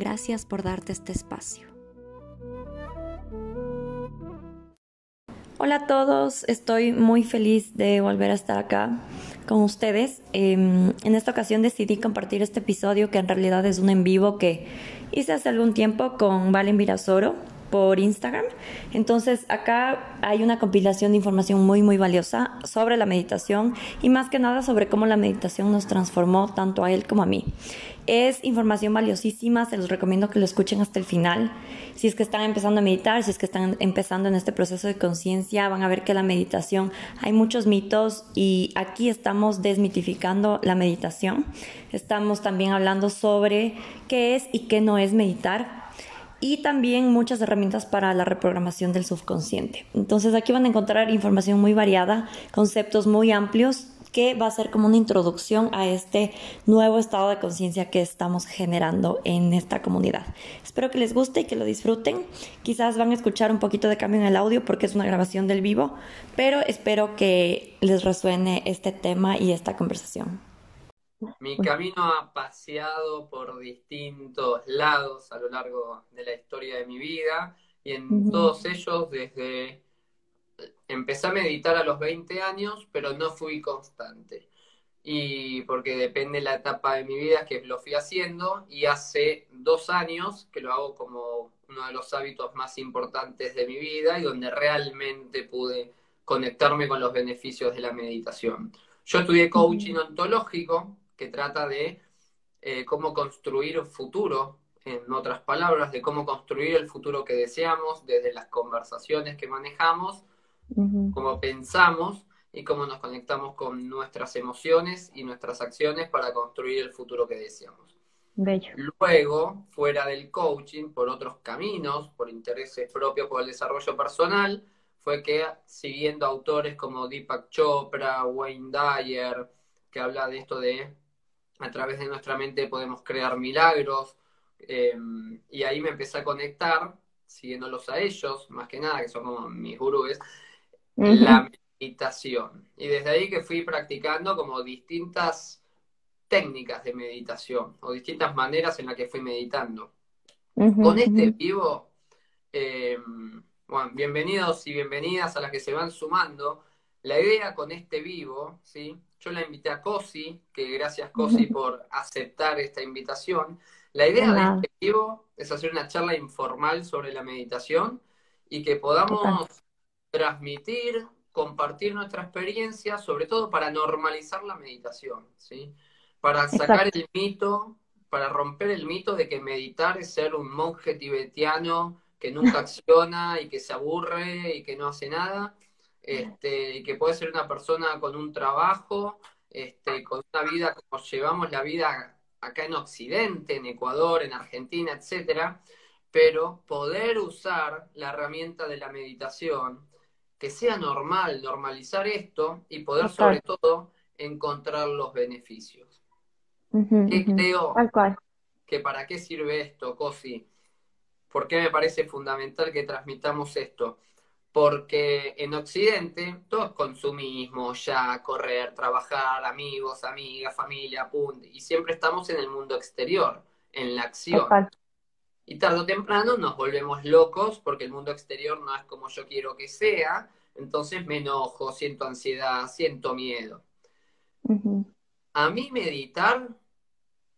Gracias por darte este espacio. Hola a todos, estoy muy feliz de volver a estar acá con ustedes. Em, en esta ocasión decidí compartir este episodio que en realidad es un en vivo que hice hace algún tiempo con Valen Virasoro por Instagram. Entonces acá hay una compilación de información muy muy valiosa sobre la meditación y más que nada sobre cómo la meditación nos transformó tanto a él como a mí. Es información valiosísima, se los recomiendo que lo escuchen hasta el final. Si es que están empezando a meditar, si es que están empezando en este proceso de conciencia, van a ver que la meditación hay muchos mitos y aquí estamos desmitificando la meditación. Estamos también hablando sobre qué es y qué no es meditar y también muchas herramientas para la reprogramación del subconsciente. Entonces aquí van a encontrar información muy variada, conceptos muy amplios que va a ser como una introducción a este nuevo estado de conciencia que estamos generando en esta comunidad. Espero que les guste y que lo disfruten. Quizás van a escuchar un poquito de cambio en el audio porque es una grabación del vivo, pero espero que les resuene este tema y esta conversación. Mi camino ha paseado por distintos lados a lo largo de la historia de mi vida y en todos ellos desde empecé a meditar a los 20 años, pero no fui constante. Y porque depende la etapa de mi vida que lo fui haciendo y hace dos años que lo hago como uno de los hábitos más importantes de mi vida y donde realmente pude conectarme con los beneficios de la meditación. Yo estudié coaching ontológico, que trata de eh, cómo construir futuro, en otras palabras, de cómo construir el futuro que deseamos desde las conversaciones que manejamos, cómo pensamos y cómo nos conectamos con nuestras emociones y nuestras acciones para construir el futuro que deseamos. Luego, fuera del coaching, por otros caminos, por intereses propios, por el desarrollo personal, fue que siguiendo autores como Deepak Chopra, Wayne Dyer, que habla de esto de a través de nuestra mente podemos crear milagros. Em, y ahí me empecé a conectar, siguiéndolos a ellos, más que nada, que son como mis gurúes, la meditación. Y desde ahí que fui practicando como distintas técnicas de meditación o distintas maneras en las que fui meditando. Con este vivo, em, bueno, bienvenidos y bienvenidas a las que se van sumando. La idea con este vivo, ¿sí? Yo la invité a Cosi, que gracias Cosi por aceptar esta invitación. La idea de este vivo es hacer una charla informal sobre la meditación y que podamos transmitir, compartir nuestra experiencia, sobre todo para normalizar la meditación, ¿sí? Para sacar el mito, para romper el mito de que meditar es ser un monje tibetiano que nunca acciona y que se aburre y que no hace nada este, que puede ser una persona con un trabajo, este, con una vida como llevamos la vida acá en Occidente, en Ecuador, en Argentina, etcétera, pero poder usar la herramienta de la meditación, que sea normal, normalizar esto y poder sobre todo encontrar los beneficios. ¿Qué creo? Que para qué sirve esto, Cosi? ¿Por qué me parece fundamental que transmitamos esto? Porque en Occidente todo es consumismo, ya, correr, trabajar, amigos, amigas, familia, punto, y siempre estamos en el mundo exterior, en la acción. Y tarde o temprano nos volvemos locos porque el mundo exterior no es como yo quiero que sea, entonces me enojo, siento ansiedad, siento miedo. A mí meditar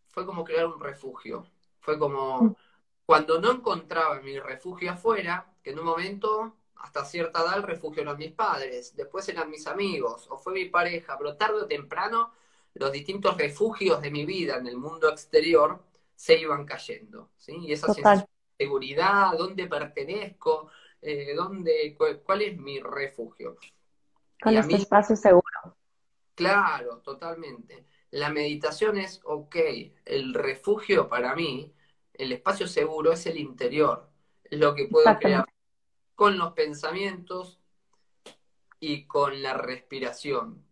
fue como crear un refugio, fue como mm. cuando no encontraba mi refugio afuera, que en un momento hasta cierta edad el refugio eran mis padres, después eran mis amigos o fue mi pareja, pero tarde o temprano los distintos refugios de mi vida en el mundo exterior se iban cayendo, ¿sí? Y esa sensación de seguridad, dónde pertenezco, eh, dónde, cuál, es mi refugio. Con este espacio seguro. Claro, totalmente. La meditación es, ok, el refugio para mí el espacio seguro es el interior, es lo que puedo crear con los pensamientos y con la respiración.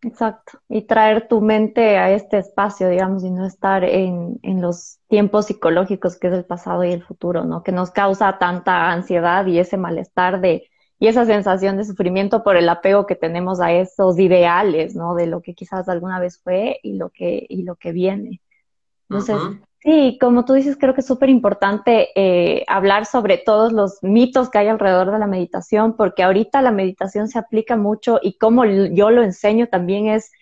Exacto, y traer tu mente a este espacio, digamos, y no estar en, en, los tiempos psicológicos que es el pasado y el futuro, ¿no? Que nos causa tanta ansiedad y ese malestar de, y esa sensación de sufrimiento por el apego que tenemos a esos ideales, ¿no? De lo que quizás alguna vez fue y lo que, y lo que viene. Entonces, Sí, como tú dices, creo que es súper importante eh, hablar sobre todos los mitos que hay alrededor de la meditación, porque ahorita la meditación se aplica mucho y como yo lo enseño también es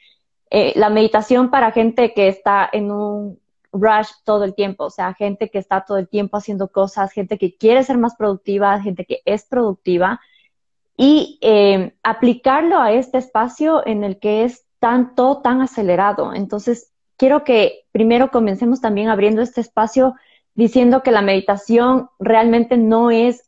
eh, la meditación para gente que está en un rush todo el tiempo, o sea, gente que está todo el tiempo haciendo cosas, gente que quiere ser más productiva, gente que es productiva, y eh, aplicarlo a este espacio en el que es tanto, tan acelerado. Entonces, quiero que primero comencemos también abriendo este espacio diciendo que la meditación realmente no es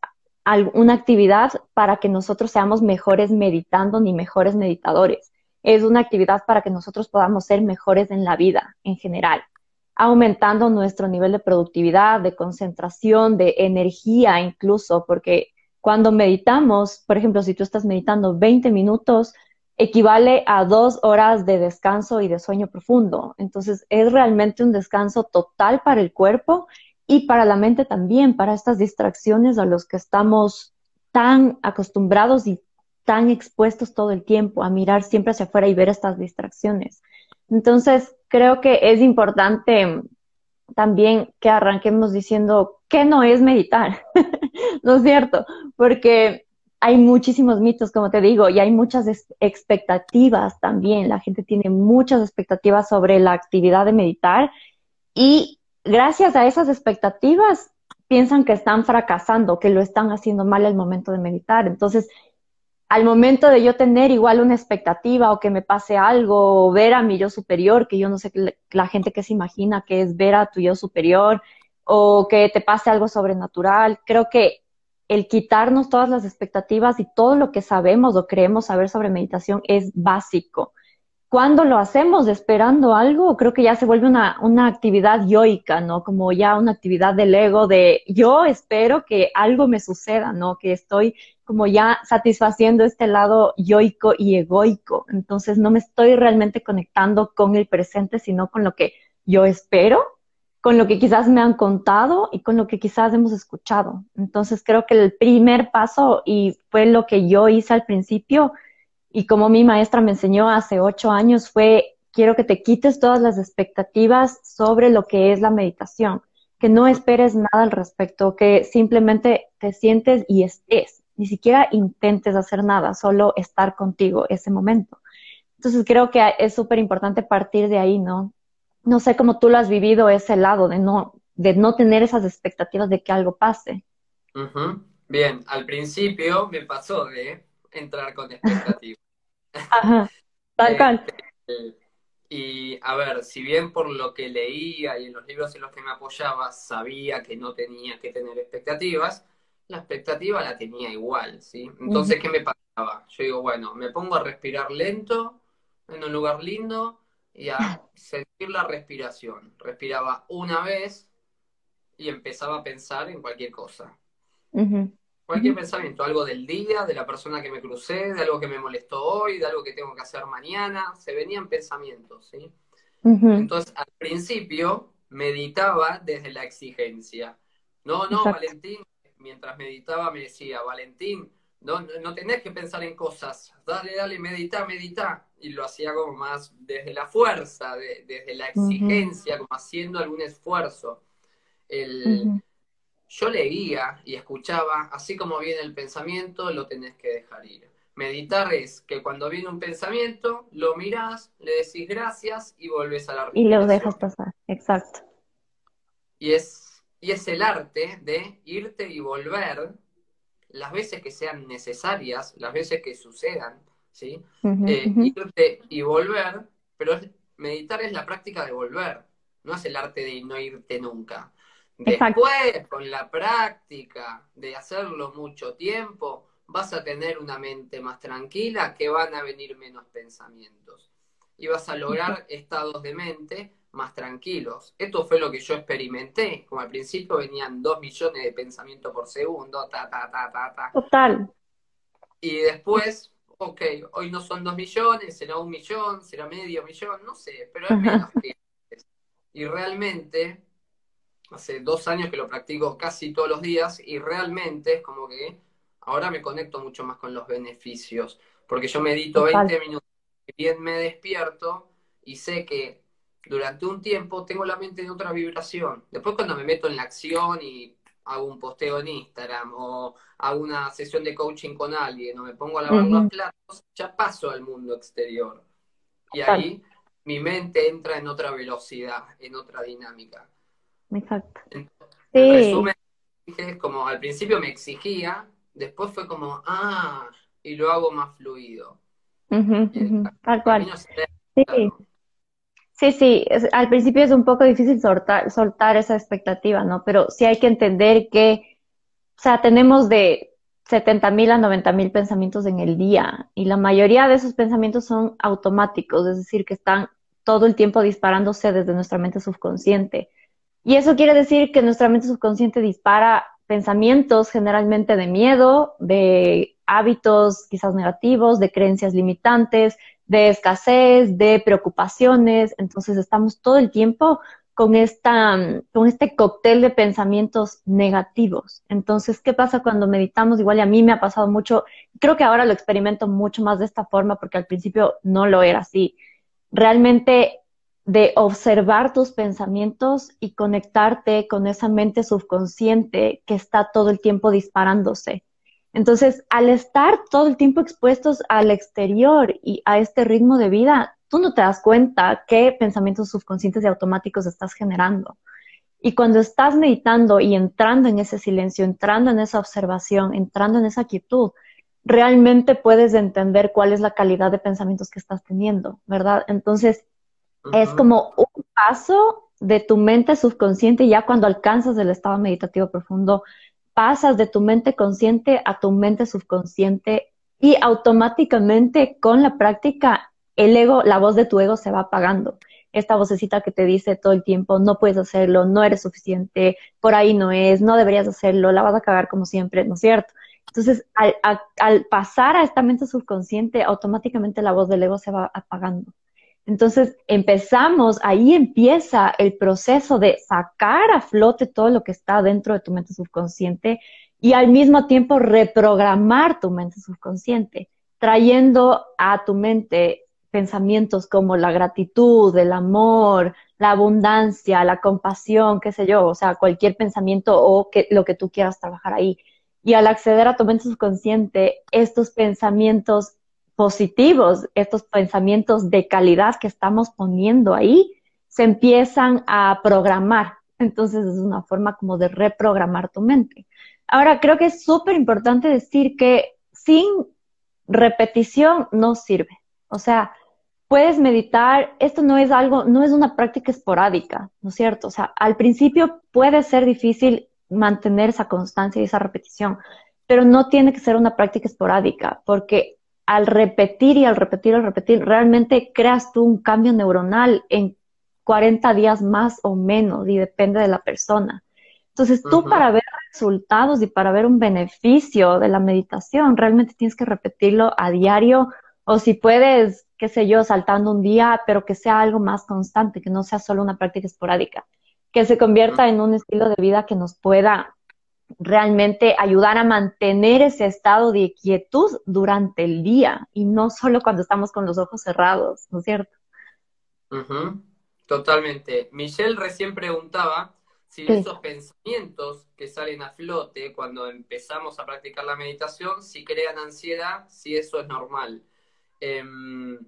una actividad para que nosotros seamos mejores meditando ni mejores meditadores. Es una actividad para que nosotros podamos ser mejores en la vida en general, aumentando nuestro nivel de productividad, de concentración, de energía incluso, porque cuando meditamos, por ejemplo, si tú estás meditando 20 minutos, equivale a dos horas de descanso y de sueño profundo. Entonces, es realmente un descanso total para el cuerpo y para la mente también, para estas distracciones a los que estamos tan acostumbrados y tan expuestos todo el tiempo a mirar siempre hacia afuera y ver estas distracciones. Entonces, creo que es importante también que arranquemos diciendo qué no es meditar, ¿no es cierto? Porque hay muchísimos mitos, como te digo, y hay muchas expectativas también. La gente tiene muchas expectativas sobre la actividad de meditar y gracias a esas expectativas piensan que están fracasando, que lo están haciendo mal al momento de meditar. Entonces, al momento de yo tener igual una expectativa o que me pase algo, o ver a mi yo superior, que yo no sé la gente que se imagina que es ver a tu yo superior, o que te pase algo sobrenatural, creo que el quitarnos todas las expectativas y todo lo que sabemos o creemos saber sobre meditación es básico. Cuando lo hacemos esperando algo, creo que ya se vuelve una, una actividad yoica, ¿no? Como ya una actividad del ego de yo espero que algo me suceda, ¿no? Que estoy como ya satisfaciendo este lado yoico y egoico. Entonces no me estoy realmente conectando con el presente, sino con lo que yo espero con lo que quizás me han contado y con lo que quizás hemos escuchado. Entonces creo que el primer paso, y fue lo que yo hice al principio, y como mi maestra me enseñó hace ocho años, fue, quiero que te quites todas las expectativas sobre lo que es la meditación, que no esperes nada al respecto, que simplemente te sientes y estés, ni siquiera intentes hacer nada, solo estar contigo ese momento. Entonces creo que es súper importante partir de ahí, ¿no? No sé cómo tú lo has vivido ese lado de no, de no tener esas expectativas de que algo pase. Bien, al principio me pasó de entrar con expectativas. Ajá, tal cual. Este, y a ver, si bien por lo que leía y en los libros en los que me apoyaba sabía que no tenía que tener expectativas, la expectativa la tenía igual, ¿sí? Entonces, ¿qué me pasaba? Yo digo, bueno, me pongo a respirar lento en un lugar lindo, y a sentir la respiración. Respiraba una vez y empezaba a pensar en cualquier cosa. Cualquier pensamiento, algo del día, de la persona que me crucé, de algo que me molestó hoy, de algo que tengo que hacer mañana, se venían pensamientos, ¿sí? Entonces, al principio meditaba desde la exigencia. No, no, Valentín, mientras meditaba me decía, Valentín, no, no tenés que pensar en cosas, dale, dale, medita, medita y lo hacía como más desde la fuerza, desde la exigencia, como haciendo algún esfuerzo. El, Yo leía y escuchaba, así como viene el pensamiento, lo tenés que dejar ir. Meditar es que cuando viene un pensamiento, lo mirás, le decís gracias y volvés a la Y lo dejas pasar, exacto. Y es, y es el arte de irte y volver las veces que sean necesarias, las veces que sucedan, ¿sí? Eh, irte y volver, pero meditar es la práctica de volver, no es el arte de no irte nunca. Después, con la práctica de hacerlo mucho tiempo, vas a tener una mente más tranquila, que van a venir menos pensamientos. Y vas a lograr estados de mente más tranquilos. Esto fue lo que yo experimenté. Como al principio venían dos millones de pensamientos por segundo, ta, ta, ta, ta, ta. Total. Y después, ok, hoy no son dos millones, será un millón, será medio millón, no sé, pero es menos que Y realmente, hace dos años que lo practico casi todos los días, y realmente es como que ahora me conecto mucho más con los beneficios, porque yo medito 20 minutos, bien me despierto y sé que durante un tiempo tengo la mente en otra vibración. Después cuando me meto en la acción y hago un posteo en Instagram o hago una sesión de coaching con alguien o me pongo a lavar los platos, ya paso al mundo exterior. Y ahí mi mente entra en otra velocidad, en otra dinámica. Exacto. En, resumen, es como al principio me exigía, después fue como, ah, y lo hago más fluido. Tal cual. Sí. Sí, sí, al principio es un poco difícil soltar, soltar esa expectativa, ¿no? Pero sí hay que entender que, o sea, tenemos de 70 mil a 90 mil pensamientos en el día y la mayoría de esos pensamientos son automáticos, es decir, que están todo el tiempo disparándose desde nuestra mente subconsciente. Y eso quiere decir que nuestra mente subconsciente dispara pensamientos generalmente de miedo, de hábitos quizás negativos, de creencias limitantes, de escasez, de preocupaciones. Entonces estamos todo el tiempo con, esta, con este cóctel de pensamientos negativos. Entonces, ¿qué pasa cuando meditamos? Igual a mí me ha pasado mucho, creo que ahora lo experimento mucho más de esta forma porque al principio no lo era así. Realmente de observar tus pensamientos y conectarte con esa mente subconsciente que está todo el tiempo disparándose. Entonces, al estar todo el tiempo expuestos al exterior y a este ritmo de vida, tú no te das cuenta qué pensamientos subconscientes y automáticos estás generando. Y cuando estás meditando y entrando en ese silencio, entrando en esa observación, entrando en esa quietud, realmente puedes entender cuál es la calidad de pensamientos que estás teniendo, ¿verdad? Entonces, es como un paso de tu mente subconsciente ya cuando alcanzas el estado meditativo profundo, pasas de tu mente consciente a tu mente subconsciente y automáticamente con la práctica el ego, la voz de tu ego se va apagando. Esta vocecita que te dice todo el tiempo, no puedes hacerlo, no eres suficiente, por ahí no es, no deberías hacerlo, la vas a cagar como siempre, ¿no es cierto? Entonces, al, al pasar a esta mente subconsciente, automáticamente la voz del ego se va apagando. Entonces empezamos, ahí empieza el proceso de sacar a flote todo lo que está dentro de tu mente subconsciente y al mismo tiempo reprogramar tu mente subconsciente, trayendo a tu mente pensamientos como la gratitud, el amor, la abundancia, la compasión, qué sé yo, o sea, cualquier pensamiento o lo que tú quieras trabajar ahí. Y al acceder a tu mente subconsciente, estos pensamientos positivos, estos pensamientos de calidad que estamos poniendo ahí, se empiezan a programar. Entonces es una forma como de reprogramar tu mente. Ahora, creo que es súper importante decir que sin repetición no sirve. O sea, puedes meditar, esto no es algo, no es una práctica esporádica, ¿no es cierto? O sea, al principio puede ser difícil mantener esa constancia y esa repetición, pero no tiene que ser una práctica esporádica, porque al repetir y al repetir, al repetir, realmente creas tú un cambio neuronal en 40 días más o menos y depende de la persona. Entonces tú para ver resultados y para ver un beneficio de la meditación, realmente tienes que repetirlo a diario o si puedes, qué sé yo, saltando un día, pero que sea algo más constante, que no sea solo una práctica esporádica, que se convierta en un estilo de vida que nos pueda realmente ayudar a mantener ese estado de quietud durante el día y no solo cuando estamos con los ojos cerrados, ¿no es cierto? Totalmente. Michelle recién preguntaba si esos pensamientos que salen a flote cuando empezamos a practicar la meditación, si crean ansiedad, si eso es normal. Em,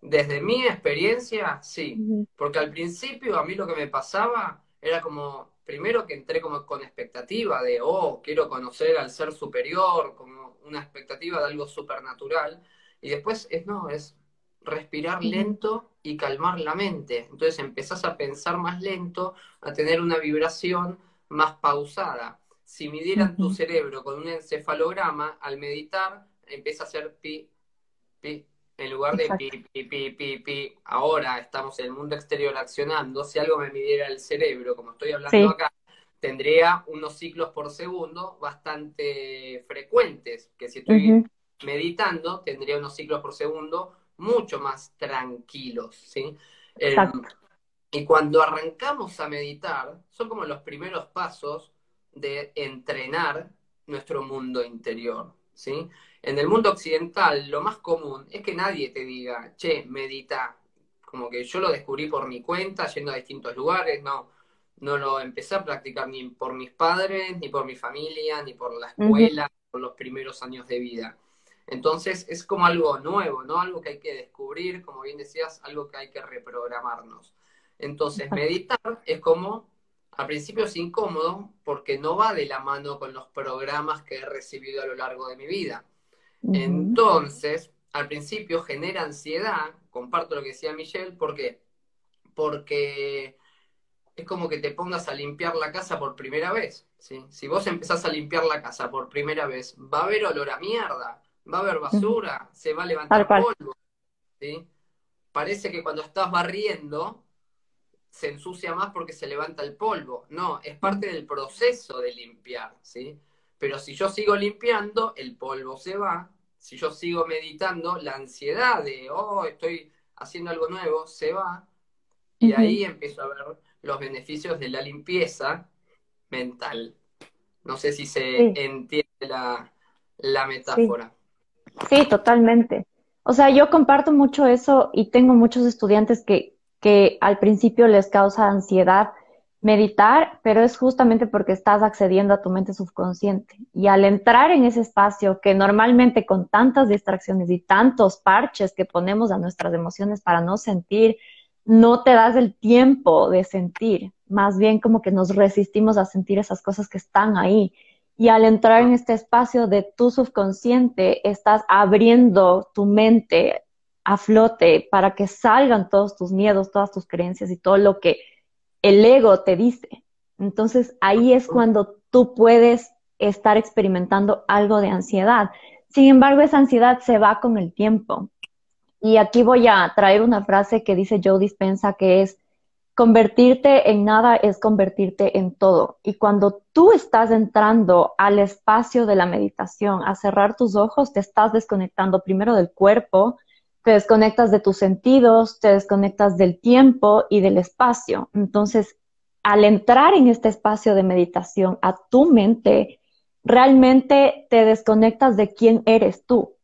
desde mi experiencia, sí, porque al principio a mí lo que me pasaba era como, primero que entré como con expectativa de, oh, quiero conocer al ser superior, como una expectativa de algo supernatural, y después es, no, es respirar lento y calmar la mente. Entonces empezás a pensar más lento, a tener una vibración más pausada. Si midieran tu cerebro con un encefalograma, al meditar empieza a hacer pi, pi, en lugar de pi, pi, pi, pi, pi, ahora estamos en el mundo exterior accionando, si algo me midiera el cerebro, como estoy hablando acá, tendría unos ciclos por segundo bastante frecuentes, que si estoy meditando, tendría unos ciclos por segundo mucho más tranquilos, ¿sí? Em, y cuando arrancamos a meditar, son como los primeros pasos de entrenar nuestro mundo interior, ¿sí? En el mundo occidental, lo más común es que nadie te diga, che, medita. Como que yo lo descubrí por mi cuenta, yendo a distintos lugares, no, no lo empecé a practicar ni por mis padres, ni por mi familia, ni por la escuela, por los primeros años de vida. Entonces es como algo nuevo, ¿no? Algo que hay que descubrir, como bien decías, algo que hay que reprogramarnos. Entonces meditar es como, al principio es incómodo porque no va de la mano con los programas que he recibido a lo largo de mi vida. Entonces, al principio genera ansiedad, comparto lo que decía Michelle, ¿por qué? Porque es como que te pongas a limpiar la casa por primera vez. ¿sí? Si vos empezás a limpiar la casa por primera vez, va a haber olor a mierda, va a haber basura, se va a levantar polvo. ¿sí? Parece que cuando estás barriendo se ensucia más porque se levanta el polvo. No, es parte del proceso de limpiar, ¿sí? Pero si yo sigo limpiando, el polvo se va. Si yo sigo meditando, la ansiedad de, oh, estoy haciendo algo nuevo, se va. Y ahí empiezo a ver los beneficios de la limpieza mental. No sé si se entiende la, la metáfora. Sí. totalmente. O sea, yo comparto mucho eso y tengo muchos estudiantes que, que al principio les causa ansiedad meditar, pero es justamente porque estás accediendo a tu mente subconsciente. Y al entrar en ese espacio que normalmente con tantas distracciones y tantos parches que ponemos a nuestras emociones para no sentir, no te das el tiempo de sentir, más bien como que nos resistimos a sentir esas cosas que están ahí. Y al entrar en este espacio de tu subconsciente, estás abriendo tu mente a flote para que salgan todos tus miedos, todas tus creencias y todo lo que el ego te dice. Entonces ahí es cuando tú puedes estar experimentando algo de ansiedad. Sin embargo, esa ansiedad se va con el tiempo. Y aquí voy a traer una frase que dice Joe Dispensa que es, convertirte en nada es convertirte en todo. Y cuando tú estás entrando al espacio de la meditación, a cerrar tus ojos, te estás desconectando primero del cuerpo, te desconectas de tus sentidos, te desconectas del tiempo y del espacio. Entonces, al entrar en este espacio de meditación a tu mente, realmente te desconectas de quién eres tú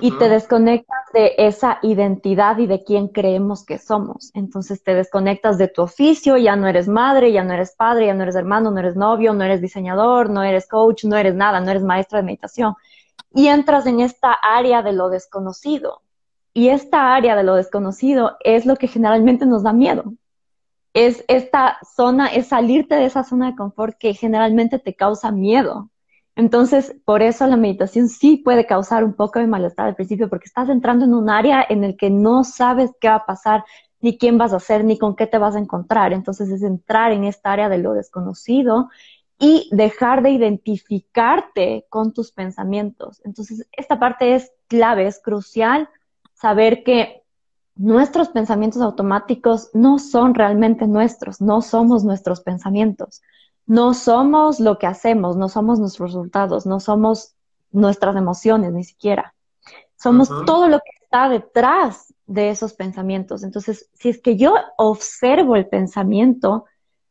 y te desconectas de esa identidad y de quién creemos que somos. Entonces te desconectas de tu oficio, ya no eres madre, ya no eres padre, ya no eres hermano, no eres novio, no eres diseñador, no eres coach, no eres nada, no eres maestra de meditación. Y entras en esta área de lo desconocido. Y esta área de lo desconocido es lo que generalmente nos da miedo. Es esta zona, es salirte de esa zona de confort que generalmente te causa miedo. Entonces, por eso la meditación sí puede causar un poco de malestar al principio, porque estás entrando en un área en el que no sabes qué va a pasar, ni quién vas a ser, ni con qué te vas a encontrar. Entonces, es entrar en esta área de lo desconocido y dejar de identificarte con tus pensamientos. Entonces, esta parte es clave, es crucial saber que nuestros pensamientos automáticos no son realmente nuestros, no somos nuestros pensamientos no somos lo que hacemos, no somos nuestros resultados, no somos nuestras emociones ni siquiera. Somos todo lo que está detrás de esos pensamientos. Entonces, si es que yo observo el pensamiento,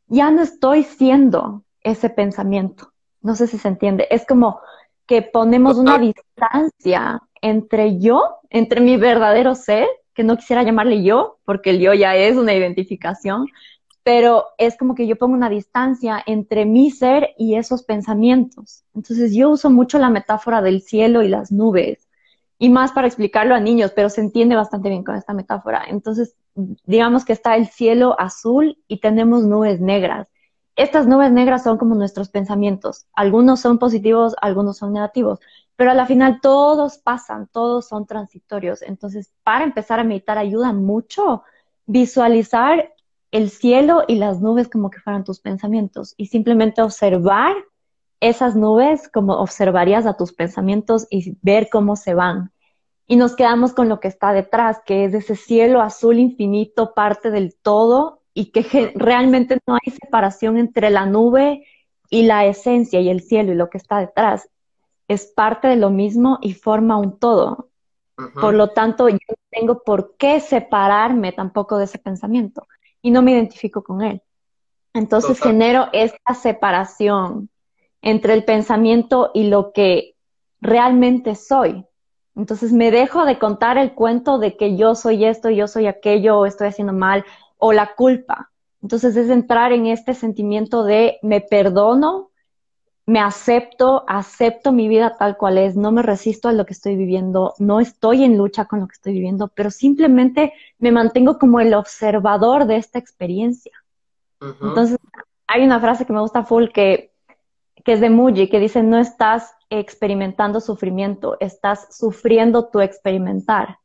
ya no estoy siendo ese pensamiento. No sé si se entiende. Es como que ponemos una distancia entre yo, entre mi verdadero ser, que no quisiera llamarle yo, porque el yo ya es una identificación, pero es como que yo pongo una distancia entre mi ser y esos pensamientos. Entonces yo uso mucho la metáfora del cielo y las nubes, y más para explicarlo a niños, pero se entiende bastante bien con esta metáfora. Entonces, digamos que está el cielo azul y tenemos nubes negras. Estas nubes negras son como nuestros pensamientos. Algunos son positivos, algunos son negativos, pero a la final todos pasan, todos son transitorios. Entonces, para empezar a meditar ayuda mucho visualizar el cielo y las nubes como que fueran tus pensamientos y simplemente observar esas nubes como observarías a tus pensamientos y ver cómo se van. y nos quedamos con lo que está detrás, que es ese cielo azul infinito, parte del todo, y que realmente no hay separación entre la nube y la esencia y el cielo y lo que está detrás. Es parte de lo mismo y forma un todo. Por lo tanto, yo no tengo por qué separarme tampoco de ese pensamiento y no me identifico con él. Entonces genero esta separación entre el pensamiento y lo que realmente soy. Entonces me dejo de contar el cuento de que yo soy esto, yo soy aquello, o estoy haciendo mal, o la culpa. Entonces es entrar en este sentimiento de me perdono, me acepto, acepto mi vida tal cual es, no me resisto a lo que estoy viviendo, no estoy en lucha con lo que estoy viviendo, pero simplemente me mantengo como el observador de esta experiencia. Entonces, hay una frase que me gusta full que, que es de Muji, que dice, no estás experimentando sufrimiento, estás sufriendo tu experimentar.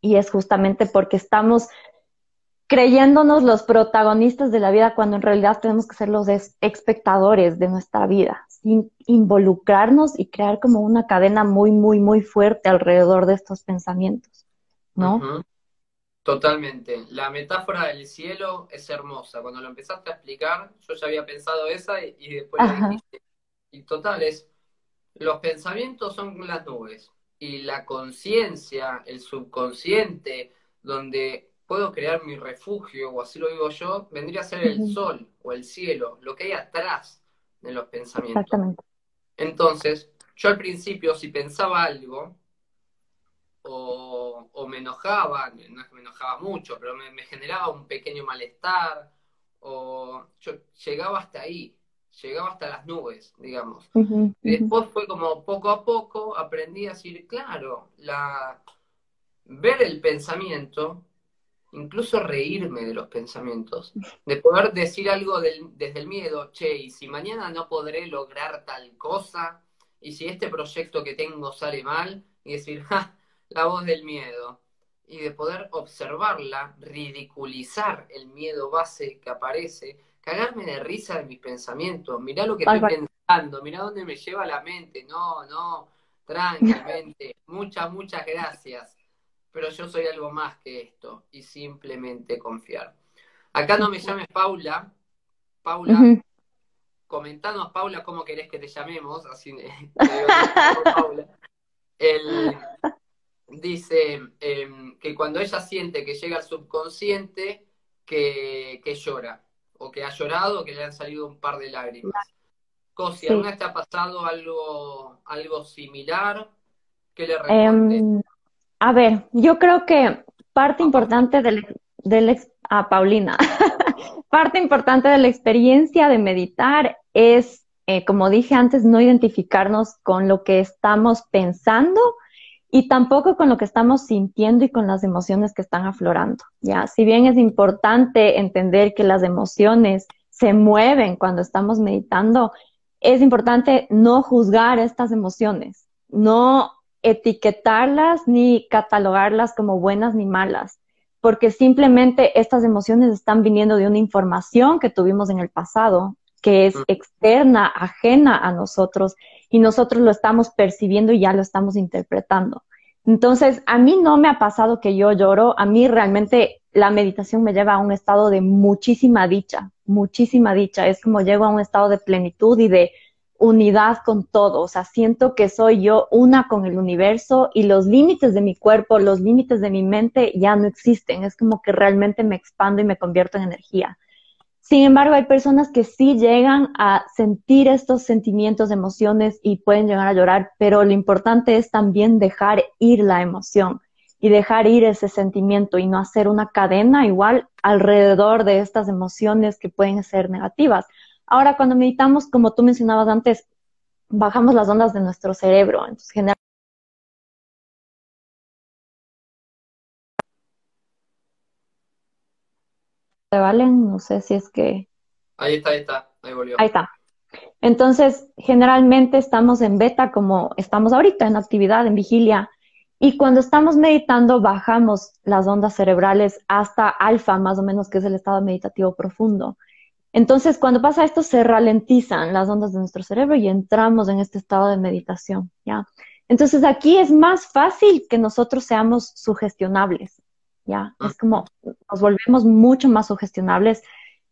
Y es justamente porque estamos creyéndonos los protagonistas de la vida cuando en realidad tenemos que ser los espectadores de nuestra vida, sin involucrarnos y crear como una cadena muy, muy, muy fuerte alrededor de estos pensamientos, ¿no? Totalmente. La metáfora del cielo es hermosa. Cuando lo empezaste a explicar, yo ya había pensado esa y, después la dijiste. Y total, es los pensamientos son las nubes y la conciencia, el subconsciente, donde puedo crear mi refugio, o así lo digo yo, vendría a ser el sol o el cielo, lo que hay atrás de los pensamientos. Exactamente. Entonces, yo al principio, si pensaba algo, o, me enojaba, no es que me enojaba mucho, pero me, generaba un pequeño malestar, o yo llegaba hasta ahí, llegaba hasta las nubes, digamos. Después fue como poco a poco aprendí a decir, claro, la, ver el pensamiento, incluso reírme de los pensamientos, de poder decir algo desde el miedo, che, y si mañana no podré lograr tal cosa, y si este proyecto que tengo sale mal, y decir, ja, la voz del miedo y de poder observarla, ridiculizar el miedo base que aparece, cagarme de risa de mis pensamientos, mirá lo que estoy pensando, mirá dónde me lleva la mente, no, no, tranquilamente, muchas, muchas gracias, pero yo soy algo más que esto y simplemente confiar. Acá no me llames Paula, Paula, comentanos Paula cómo querés que te llamemos, así Paula. El, dice em, que cuando ella siente que llega al subconsciente, que, llora, o que ha llorado, o que le han salido un par de lágrimas. Cosi, ¿alguna te ha pasado algo, algo similar? ¿Qué le? Em, a ver, yo creo que parte importante del, del a Paulina, parte importante de la experiencia de meditar es, eh, como dije antes, no identificarnos con lo que estamos pensando, y tampoco con lo que estamos sintiendo y con las emociones que están aflorando, ¿ya? Si bien es importante entender que las emociones se mueven cuando estamos meditando, es importante no juzgar estas emociones, no etiquetarlas ni catalogarlas como buenas ni malas, porque simplemente estas emociones están viniendo de una información que tuvimos en el pasado, que es mm. externa, ajena a nosotros, y nosotros lo estamos percibiendo y ya lo estamos interpretando. Entonces, a mí no me ha pasado que yo lloro, a mí realmente la meditación me lleva a un estado de muchísima dicha, muchísima dicha, es como llego a un estado de plenitud y de unidad con todo, o sea, siento que soy yo una con el universo y los límites de mi cuerpo, los límites de mi mente ya no existen, es como que realmente me expando y me convierto en energía. Sin embargo, hay personas que sí llegan a sentir estos sentimientos, emociones y pueden llegar a llorar, pero lo importante es también dejar ir la emoción y dejar ir ese sentimiento y no hacer una cadena igual alrededor de estas emociones que pueden ser negativas. Ahora, cuando meditamos, como tú mencionabas antes, bajamos las ondas de nuestro cerebro, entonces generalmente valen, no sé si es que... Ahí está, ahí está, ahí volvió. Ahí está. Entonces, generalmente estamos en beta como estamos ahorita, en actividad, en vigilia, y cuando estamos meditando bajamos las ondas cerebrales hasta alfa, más o menos, que es el estado meditativo profundo. Entonces, cuando pasa esto, se ralentizan las ondas de nuestro cerebro y entramos en este estado de meditación, ¿ya? Entonces aquí es más fácil que nosotros seamos sugestionables, ¿ya? Es como nos volvemos mucho más sugestionables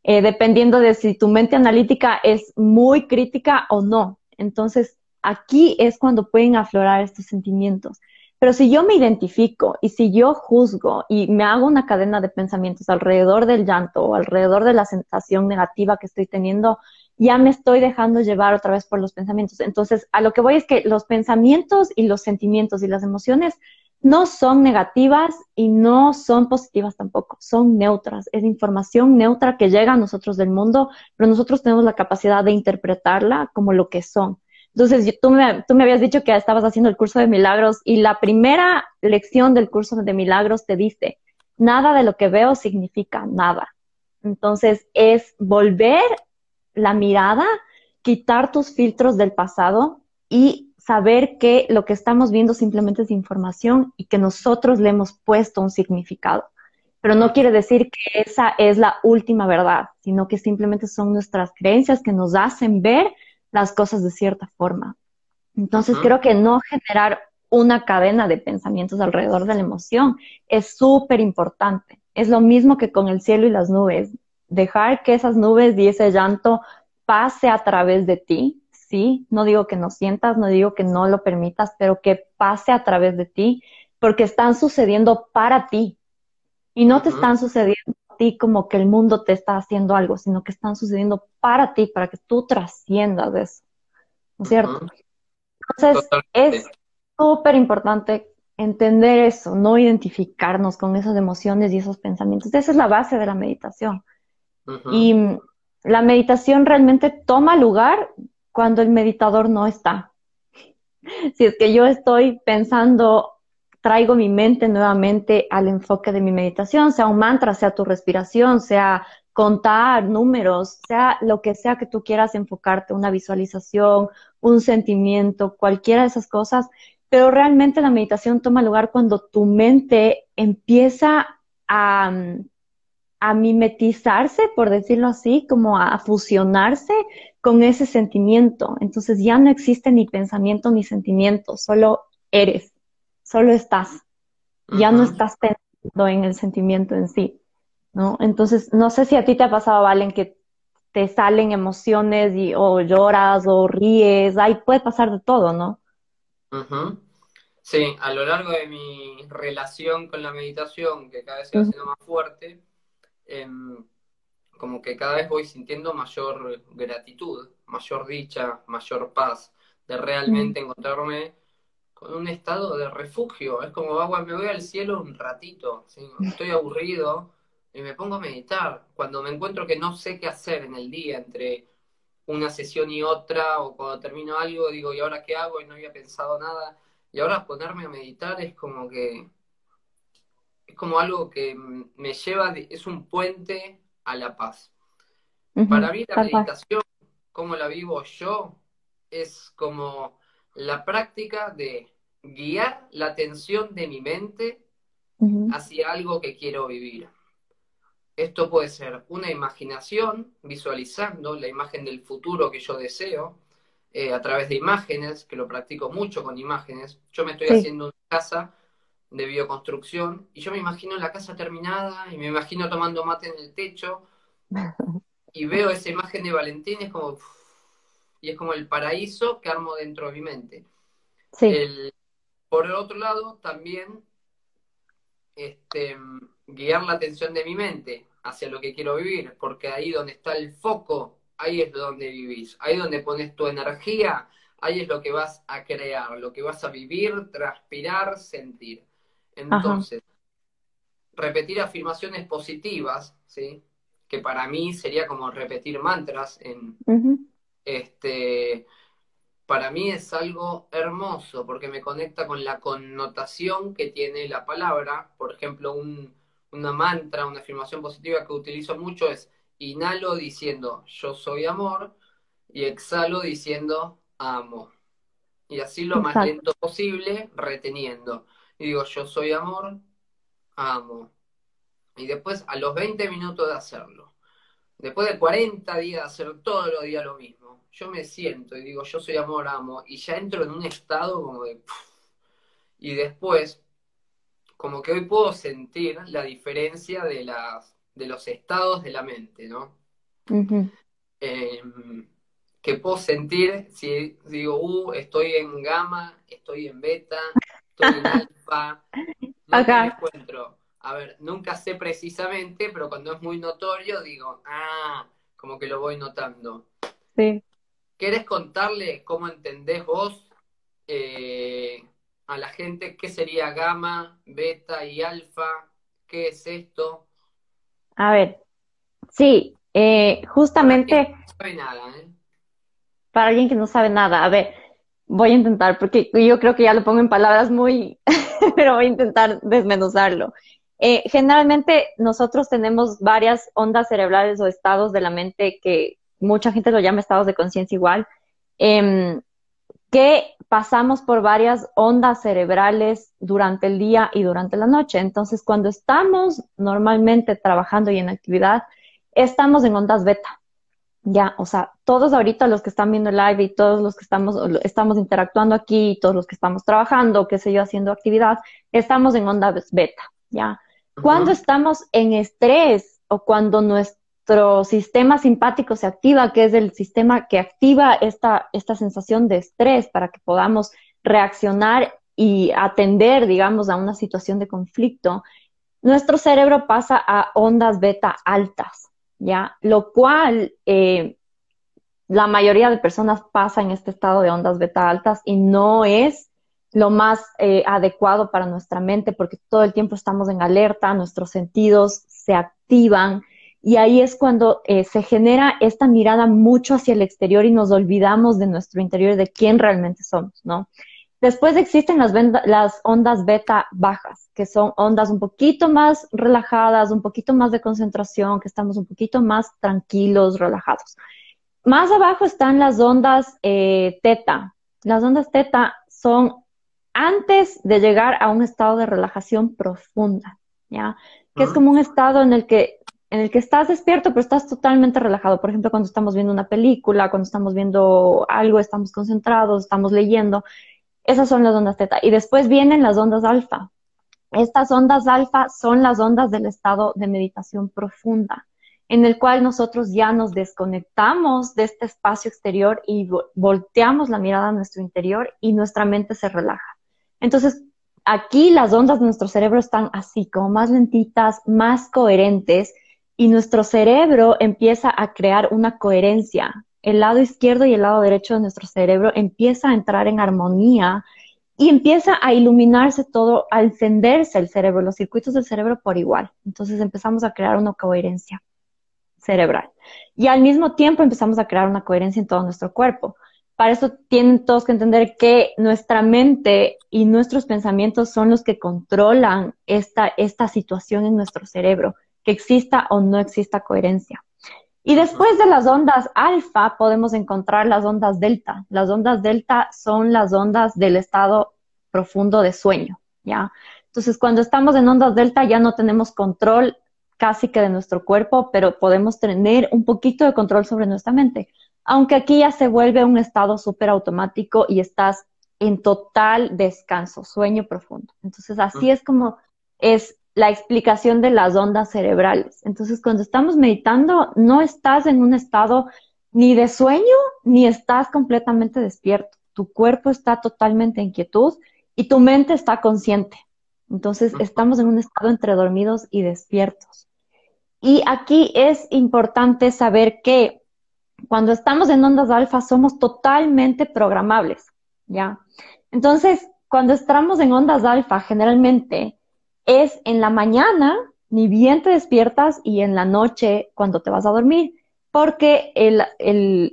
eh, dependiendo de si tu mente analítica es muy crítica o no. Entonces aquí es cuando pueden aflorar estos sentimientos. Pero si yo me identifico y si yo juzgo y me hago una cadena de pensamientos alrededor del llanto o alrededor de la sensación negativa que estoy teniendo, ya me estoy dejando llevar otra vez por los pensamientos. Entonces, a lo que voy es que los pensamientos y los sentimientos y las emociones no son negativas y no son positivas tampoco, son neutras. Es información neutra que llega a nosotros del mundo, pero nosotros tenemos la capacidad de interpretarla como lo que son. Entonces, tú me, tú me habías dicho que estabas haciendo el curso de milagros y la primera lección del curso de milagros te dice, nada de lo que veo significa nada. Entonces, es volver la mirada, quitar tus filtros del pasado y saber que lo que estamos viendo simplemente es información y que nosotros le hemos puesto un significado. Pero no quiere decir que esa es la última verdad, sino que simplemente son nuestras creencias que nos hacen ver las cosas de cierta forma. Entonces creo que no generar una cadena de pensamientos alrededor de la emoción es súper importante. Es lo mismo que con el cielo y las nubes dejar que esas nubes y ese llanto pase a través de ti, sí, no digo que no sientas, no digo que no lo permitas, pero que pase a través de ti, porque están sucediendo para ti. Y no te están sucediendo ti como que el mundo te está haciendo algo, sino que están sucediendo para ti, para que tú trasciendas eso. ¿No es cierto? Entonces, es súper importante entender eso, no identificarnos con esas emociones y esos pensamientos. Esa es la base de la meditación. Y la meditación realmente toma lugar cuando el meditador no está. Si es que yo estoy pensando, traigo mi mente nuevamente al enfoque de mi meditación, sea un mantra, sea tu respiración, sea contar números, sea lo que sea que tú quieras enfocarte, una visualización, un sentimiento, cualquiera de esas cosas, pero realmente la meditación toma lugar cuando tu mente empieza a, a mimetizarse, por decirlo así, como a, fusionarse con ese sentimiento. Entonces ya no existe ni pensamiento ni sentimiento, solo eres, solo estás. Ya no estás pensando en el sentimiento en sí, ¿no? Entonces, no sé si a ti te ha pasado, Valen, que te salen emociones y o lloras o ríes, ahí puede pasar de todo, ¿no? Sí, a lo largo de mi relación con la meditación, que cada vez se va siendo más fuerte, Em, como que cada vez voy sintiendo mayor gratitud, mayor dicha, mayor paz, de realmente encontrarme con un estado de refugio. Es como, agua, me voy al cielo un ratito, estoy aburrido y me pongo a meditar. Cuando me encuentro que no sé qué hacer en el día entre una sesión y otra, o cuando termino algo, digo, ¿y ahora qué hago? Y no había pensado nada. Y ahora ponerme a meditar es como que es como algo que me lleva, es un puente a la paz. Para mí la meditación, como la vivo yo, es como la práctica de guiar la atención de mi mente hacia algo que quiero vivir. Esto puede ser una imaginación, visualizando la imagen del futuro que yo deseo, eh, a través de imágenes, que lo practico mucho con imágenes. Yo me estoy haciendo una casa de bioconstrucción y yo me imagino la casa terminada y me imagino tomando mate en el techo y veo esa imagen de Valentín y es como y es como el paraíso que armo dentro de mi mente. por el otro lado, también este, guiar la atención de mi mente hacia lo que quiero vivir, porque ahí donde está el foco, ahí es donde vivís, ahí donde pones tu energía, ahí es lo que vas a crear, lo que vas a vivir, transpirar, sentir. Entonces, repetir afirmaciones positivas, ¿sí? Que para mí sería como repetir mantras en este para mí es algo hermoso porque me conecta con la connotación que tiene la palabra. Por ejemplo, un, una mantra, una afirmación positiva que utilizo mucho es inhalo diciendo yo soy amor y exhalo diciendo amo. Y así lo más lento posible, reteniendo y digo, yo soy amor, amo. Y después, a los 20 minutos de hacerlo, después de 40 días de hacer todos los días lo mismo, yo me siento y digo, yo soy amor, amo, y ya entro en un estado como de, Y después, como que hoy puedo sentir la diferencia de, las, de los estados de la mente, ¿no? Em, que puedo sentir si digo, uh, estoy en gamma, estoy en beta, estoy en alfa, no encuentro. A ver, nunca sé precisamente, pero cuando es muy notorio digo, ah, como que lo voy notando. Sí. ¿Querés contarle cómo entendés vos eh, a la gente qué sería gamma, beta y alfa? ¿Qué es esto? A ver, sí, eh, justamente... No sabe nada, ¿eh? Para alguien que no sabe nada, a ver, voy a intentar, porque yo creo que ya lo pongo en palabras muy, pero voy a intentar desmenuzarlo. Eh, generalmente nosotros tenemos varias ondas cerebrales o estados de la mente que mucha gente lo llama estados de conciencia igual, em, que pasamos por varias ondas cerebrales durante el día y durante la noche. Entonces, cuando estamos normalmente trabajando y en actividad, estamos en ondas beta. Ya, o sea, todos ahorita los que están viendo el live y todos los que estamos, estamos interactuando aquí, todos los que estamos trabajando, qué sé yo, haciendo actividad, estamos en ondas beta, ¿ya? Cuando estamos en estrés o cuando nuestro sistema simpático se activa, que es el sistema que activa esta, esta sensación de estrés para que podamos reaccionar y atender, digamos, a una situación de conflicto, nuestro cerebro pasa a ondas beta altas. ¿ya? Lo cual eh, la mayoría de personas pasa en este estado de ondas beta altas y no es lo más eh, adecuado para nuestra mente porque todo el tiempo estamos en alerta, nuestros sentidos se activan y ahí es cuando eh, se genera esta mirada mucho hacia el exterior y nos olvidamos de nuestro interior, de quién realmente somos, ¿no? Después existen las, las, ondas beta bajas, que son ondas un poquito más relajadas, un poquito más de concentración, que estamos un poquito más tranquilos, relajados. Más abajo están las ondas eh, teta. Las ondas teta son antes de llegar a un estado de relajación profunda, ¿ya? Que es como un estado en el que en el que estás despierto, pero estás totalmente relajado. Por ejemplo, cuando estamos viendo una película, cuando estamos viendo algo, estamos concentrados, estamos leyendo. Esas son las ondas teta. Y después vienen las ondas alfa. Estas ondas alfa son las ondas del estado de meditación profunda, en el cual nosotros ya nos desconectamos de este espacio exterior y volteamos la mirada a nuestro interior y nuestra mente se relaja. Entonces, aquí las ondas de nuestro cerebro están así, como más lentitas, más coherentes, y nuestro cerebro empieza a crear una coherencia el lado izquierdo y el lado derecho de nuestro cerebro empieza a entrar en armonía y empieza a iluminarse todo, a encenderse el cerebro, los circuitos del cerebro por igual. Entonces empezamos a crear una coherencia cerebral. Y al mismo tiempo empezamos a crear una coherencia en todo nuestro cuerpo. Para eso tienen todos que entender que nuestra mente y nuestros pensamientos son los que controlan esta, esta situación en nuestro cerebro, que exista o no exista coherencia. Y después de las ondas alfa podemos encontrar las ondas delta. Las ondas delta son las ondas del estado profundo de sueño, ¿ya? Entonces, cuando estamos en ondas delta ya no tenemos control casi que de nuestro cuerpo, pero podemos tener un poquito de control sobre nuestra mente. Aunque aquí ya se vuelve un estado súper automático y estás en total descanso, sueño profundo. Entonces, así es como es la explicación de las ondas cerebrales. Entonces, cuando estamos meditando, no estás en un estado ni de sueño, ni estás completamente despierto. Tu cuerpo está totalmente en quietud y tu mente está consciente. Entonces, estamos en un estado entre dormidos y despiertos. Y aquí es importante saber que cuando estamos en ondas alfa somos totalmente programables, ¿ya? Entonces, cuando estamos en ondas alfa, generalmente es en la mañana, ni bien te despiertas, y en la noche cuando te vas a dormir, porque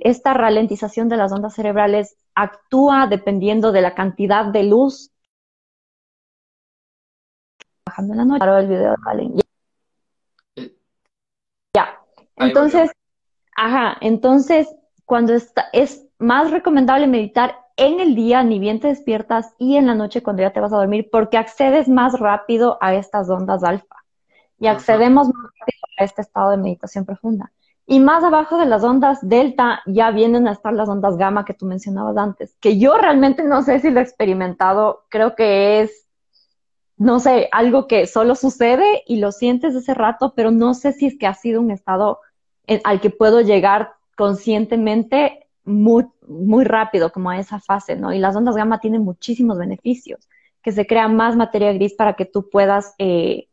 esta ralentización de las ondas cerebrales actúa dependiendo de la cantidad de luz. Bajando en la noche, el video de Ya. Entonces, ajá, entonces cuando está, es más recomendable meditar en el día ni bien te despiertas y en la noche cuando ya te vas a dormir, porque accedes más rápido a estas ondas alfa. Y accedemos más rápido a este estado de meditación profunda. Y más abajo de las ondas delta ya vienen a estar las ondas gamma que tú mencionabas antes, que yo realmente no sé si lo he experimentado, creo que es, no sé, algo que solo sucede y lo sientes ese rato, pero no sé si es que ha sido un estado al que puedo llegar conscientemente muy, rápido, como a esa fase, ¿no? Y las ondas gamma tienen muchísimos beneficios, que se crea más materia gris para que tú puedas... Eh,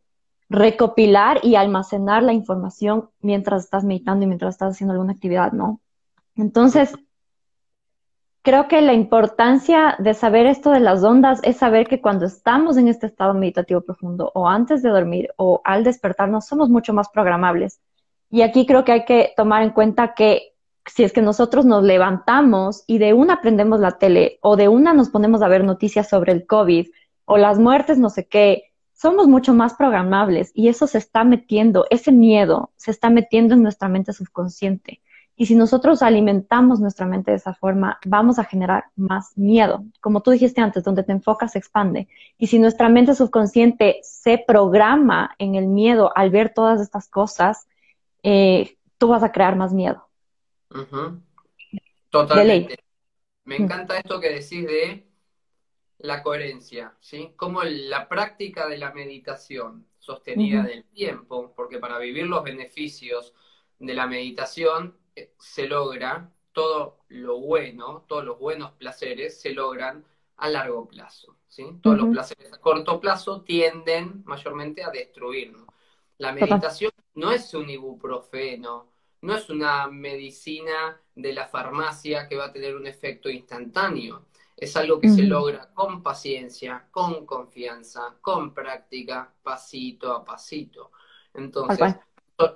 recopilar y almacenar la información mientras estás meditando y mientras estás haciendo alguna actividad, ¿no? Entonces, creo que la importancia de saber esto de las ondas es saber que cuando estamos en este estado meditativo profundo o antes de dormir o al despertarnos somos mucho más programables. Y aquí creo que hay que tomar en cuenta que si es que nosotros nos levantamos y de una prendemos la tele o de una nos ponemos a ver noticias sobre el COVID o las muertes, no sé qué, somos mucho más programables y eso se está metiendo, ese miedo se está metiendo en nuestra mente subconsciente. Y si nosotros alimentamos nuestra mente de esa forma, vamos a generar más miedo. Como tú dijiste antes, donde te enfocas se expande. Y si nuestra mente subconsciente se programa en el miedo al ver todas estas cosas, eh, tú vas a crear más miedo. Totalmente. Me encanta esto que decís de la coherencia, ¿sí? Como la práctica de la meditación sostenida del tiempo, porque para vivir los beneficios de la meditación eh, se logra todo lo bueno, todos los buenos placeres se logran a largo plazo, ¿sí? Todos los placeres a corto plazo tienden mayormente a destruirnos. La meditación no es un ibuprofeno, no es una medicina de la farmacia que va a tener un efecto instantáneo es algo que se logra con paciencia, con confianza, con práctica, pasito a pasito. Entonces,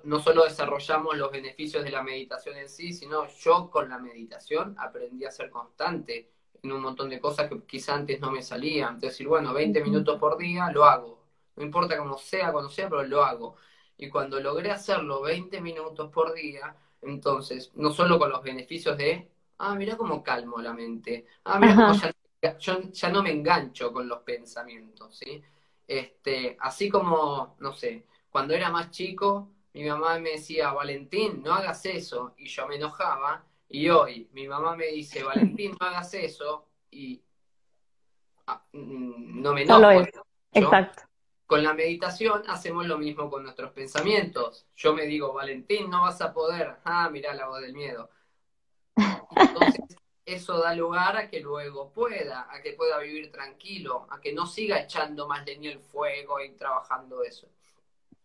no solo desarrollamos los beneficios de la meditación en sí, sino yo con la meditación aprendí a ser constante en un montón de cosas que quizá antes no me salían. Decir, bueno, 20 minutos por día lo hago. No importa cómo sea, cuando sea, pero lo hago. Y cuando logré hacerlo 20 minutos por día, entonces, no solo con los beneficios de ah, mira cómo calmo la mente, ah, mira cómo ya, yo ya no me engancho con los pensamientos, ¿sí? Este, así como, no sé, cuando era más chico, mi mamá me decía, Valentín, no hagas eso, y yo me enojaba, y hoy mi mamá me dice, Valentín, no hagas eso, y ah, mm, no me enojo. Exacto. Con la meditación hacemos lo mismo con nuestros pensamientos. Yo me digo, Valentín, no vas a poder. Ah, mira la voz del miedo. Entonces, eso da lugar a que luego pueda, a que pueda vivir tranquilo, a que no siga echando más leña al fuego y trabajando eso.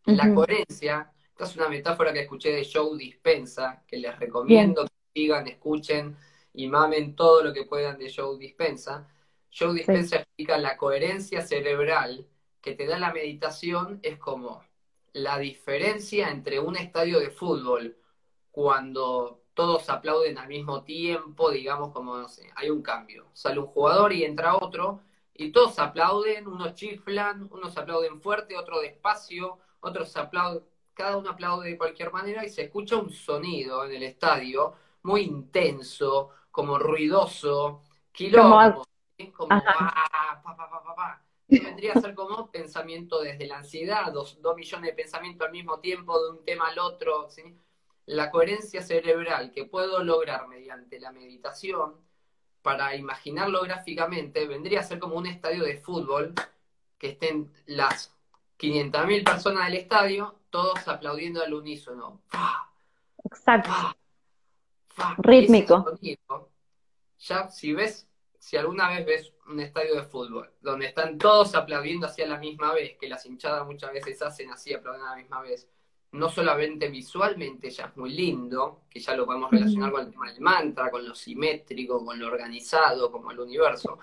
La coherencia, esta es una metáfora que escuché de Joe Dispensa, que les recomiendo que sigan, escuchen y mamen todo lo que puedan de Joe Dispensa. Joe Dispensa explica la coherencia cerebral que te da la meditación es como la diferencia entre un estadio de fútbol cuando todos aplauden al mismo tiempo, digamos como, no sé, hay un cambio. Sale un jugador y entra otro, y todos aplauden, unos chiflan, unos aplauden fuerte, otro despacio, otros aplauden, cada uno aplaude de cualquier manera y se escucha un sonido en el estadio muy intenso, como ruidoso, quilombo, como, ah, pa, pa, pa, pa, que vendría a ser como pensamiento desde la ansiedad, dos, dos millones de pensamientos al mismo tiempo de un tema al otro, ¿sí? la coherencia cerebral que puedo lograr mediante la meditación, para imaginarlo gráficamente, vendría a ser como un estadio de fútbol, que estén las 500.000 personas del estadio, todos aplaudiendo al unísono. Exacto. Rítmico. ya si ves, si alguna vez ves un estadio de fútbol, donde están todos aplaudiendo hacia la misma vez, que las hinchadas muchas veces hacen así, aplauden a la misma vez, no solamente visualmente ya es muy lindo, que ya lo podemos relacionar con el tema del mantra, con lo simétrico, con lo organizado, como el universo,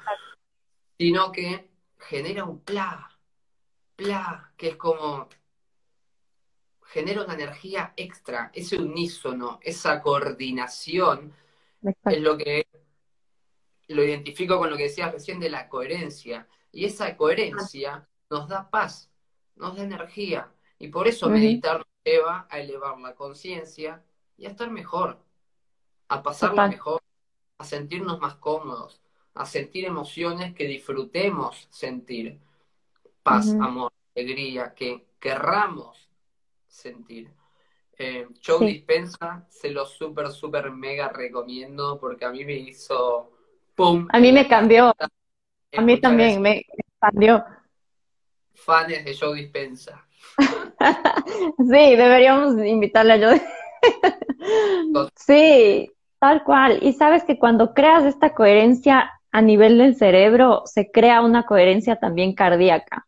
sino que genera un pla, pla, que es como genera una energía extra, ese unísono, esa coordinación, es lo que lo identifico con lo que decías recién de la coherencia. Y esa coherencia nos da paz, nos da energía. Y por eso meditar lleva a elevar la conciencia y a estar mejor, a pasarlo mejor, a sentirnos más cómodos, a sentir emociones que disfrutemos sentir, paz, amor, alegría, que querramos sentir. Eh, Show Dispensa, se lo súper, súper mega recomiendo porque a mí me hizo ¡pum! A mí me cambió. A mí también me expandió. Fans de Show Dispensa. sí, deberíamos invitarle a Joe. sí, tal cual. Y sabes que cuando creas esta coherencia a nivel del cerebro, se crea una coherencia también cardíaca.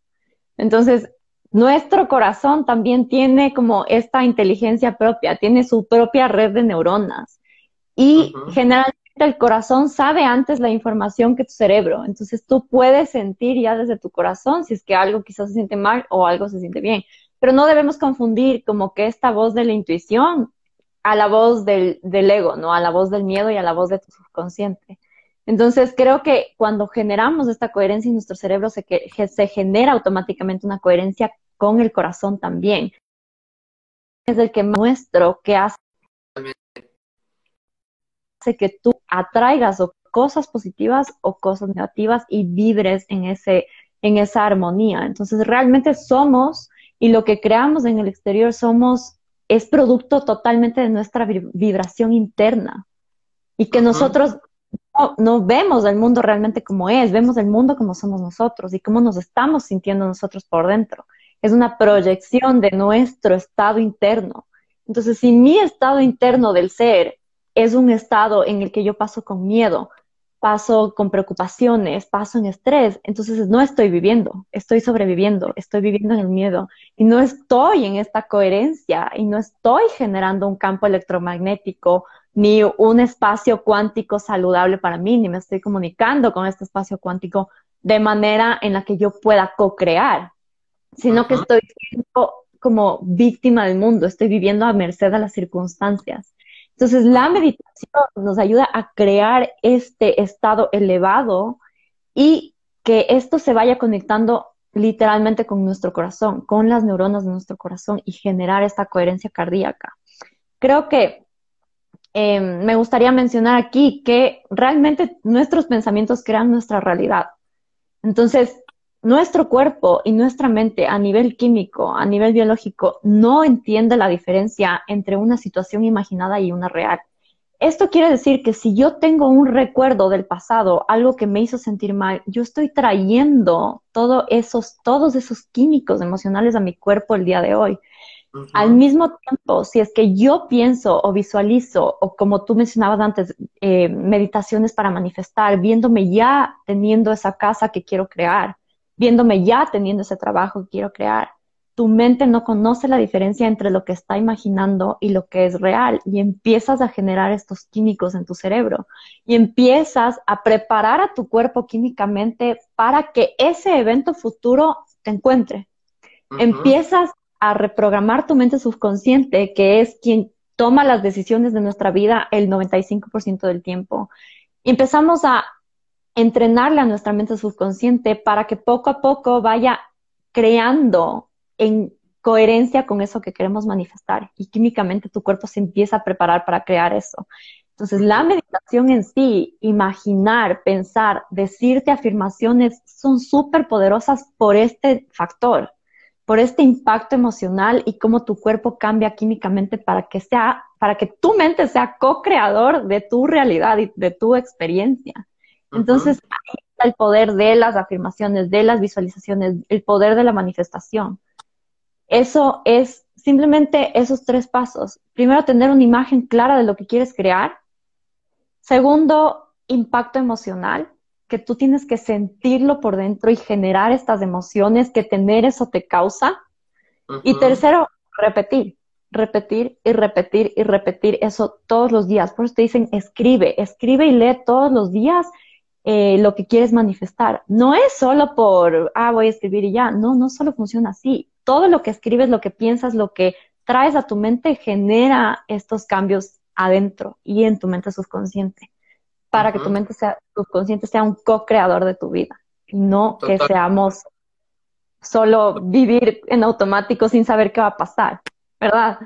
Entonces, nuestro corazón también tiene como esta inteligencia propia, tiene su propia red de neuronas. Y generalmente el corazón sabe antes la información que tu cerebro. Entonces tú puedes sentir ya desde tu corazón si es que algo quizás se siente mal o algo se siente bien. Pero no debemos confundir como que esta voz de la intuición a la voz del, del ego, ¿no? A la voz del miedo y a la voz de tu subconsciente. Entonces, creo que cuando generamos esta coherencia en nuestro cerebro, se, se genera automáticamente una coherencia con el corazón también. Es el que muestro que hace que tú atraigas o cosas positivas o cosas negativas y vibres en, ese, en esa armonía. Entonces, realmente somos y lo que creamos en el exterior somos, es producto totalmente de nuestra vibración interna. Y que nosotros no, vemos el mundo realmente como es, vemos el mundo como somos nosotros y cómo nos estamos sintiendo nosotros por dentro. Es una proyección de nuestro estado interno. Entonces, si mi estado interno del ser es un estado en el que yo paso con miedo, paso con preocupaciones, paso en estrés, entonces no estoy viviendo, estoy sobreviviendo, estoy viviendo en el miedo. Y no estoy en esta coherencia y no estoy generando un campo electromagnético ni un espacio cuántico saludable para mí, ni me estoy comunicando con este espacio cuántico de manera en la que yo pueda co-crear, sino que estoy siendo como víctima del mundo, estoy viviendo a merced de las circunstancias. Entonces, la meditación nos ayuda a crear este estado elevado y que esto se vaya conectando literalmente con nuestro corazón, con las neuronas de nuestro corazón y generar esta coherencia cardíaca. Creo que Em, me gustaría mencionar aquí que realmente nuestros pensamientos crean nuestra realidad. Entonces, nuestro cuerpo y nuestra mente a nivel químico, a nivel biológico, no entiende la diferencia entre una situación imaginada y una real. Esto quiere decir que si yo tengo un recuerdo del pasado, algo que me hizo sentir mal, yo estoy trayendo todos esos, todos esos químicos emocionales a mi cuerpo el día de hoy. Al mismo tiempo, si es que yo pienso o visualizo, o como tú mencionabas antes, eh, meditaciones para manifestar, viéndome ya teniendo esa casa que quiero crear, viéndome ya teniendo ese trabajo que quiero crear, tu mente no conoce la diferencia entre lo que está imaginando y lo que es real y empiezas a generar estos químicos en tu cerebro y empiezas a preparar a tu cuerpo químicamente para que ese evento futuro te encuentre. Empiezas a reprogramar tu mente subconsciente, que es quien toma las decisiones de nuestra vida el 95% del tiempo. Y empezamos a entrenarle a nuestra mente subconsciente para que poco a poco vaya creando en coherencia con eso que queremos manifestar. Y químicamente tu cuerpo se empieza a preparar para crear eso. Entonces, la meditación en sí, imaginar, pensar, decirte afirmaciones, son súper poderosas por este factor por este impacto emocional y cómo tu cuerpo cambia químicamente para que sea, para que tu mente sea co-creador de tu realidad y de tu experiencia. Entonces, ahí está el poder de las afirmaciones, de las visualizaciones, el poder de la manifestación. Eso es simplemente esos tres pasos. Primero, tener una imagen clara de lo que quieres crear. Segundo, impacto emocional que tú tienes que sentirlo por dentro y generar estas emociones que tener eso te causa. Y tercero, repetir, repetir y repetir y repetir eso todos los días. Por eso te dicen, escribe, escribe y lee todos los días eh, lo que quieres manifestar. No es solo por, ah, voy a escribir y ya. No, no solo funciona así. Todo lo que escribes, lo que piensas, lo que traes a tu mente genera estos cambios adentro y en tu mente subconsciente para que tu mente sea, subconsciente sea un co-creador de tu vida y no que seamos solo vivir en automático sin saber qué va a pasar, ¿verdad?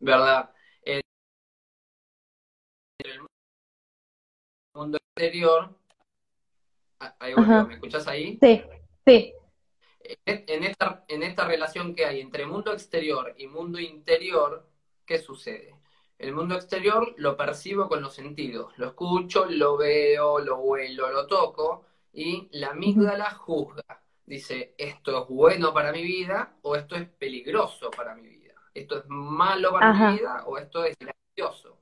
¿Verdad? En el mundo exterior, ahí ¿me escuchas ahí? Sí, sí. En esta, en esta relación que hay entre mundo exterior y mundo interior, ¿qué sucede? El mundo exterior lo percibo con los sentidos, lo escucho, lo veo, lo huelo, lo toco y la amígdala juzga. Dice, esto es bueno para mi vida o esto es peligroso para mi vida. Esto es malo para mi vida o esto es gracioso.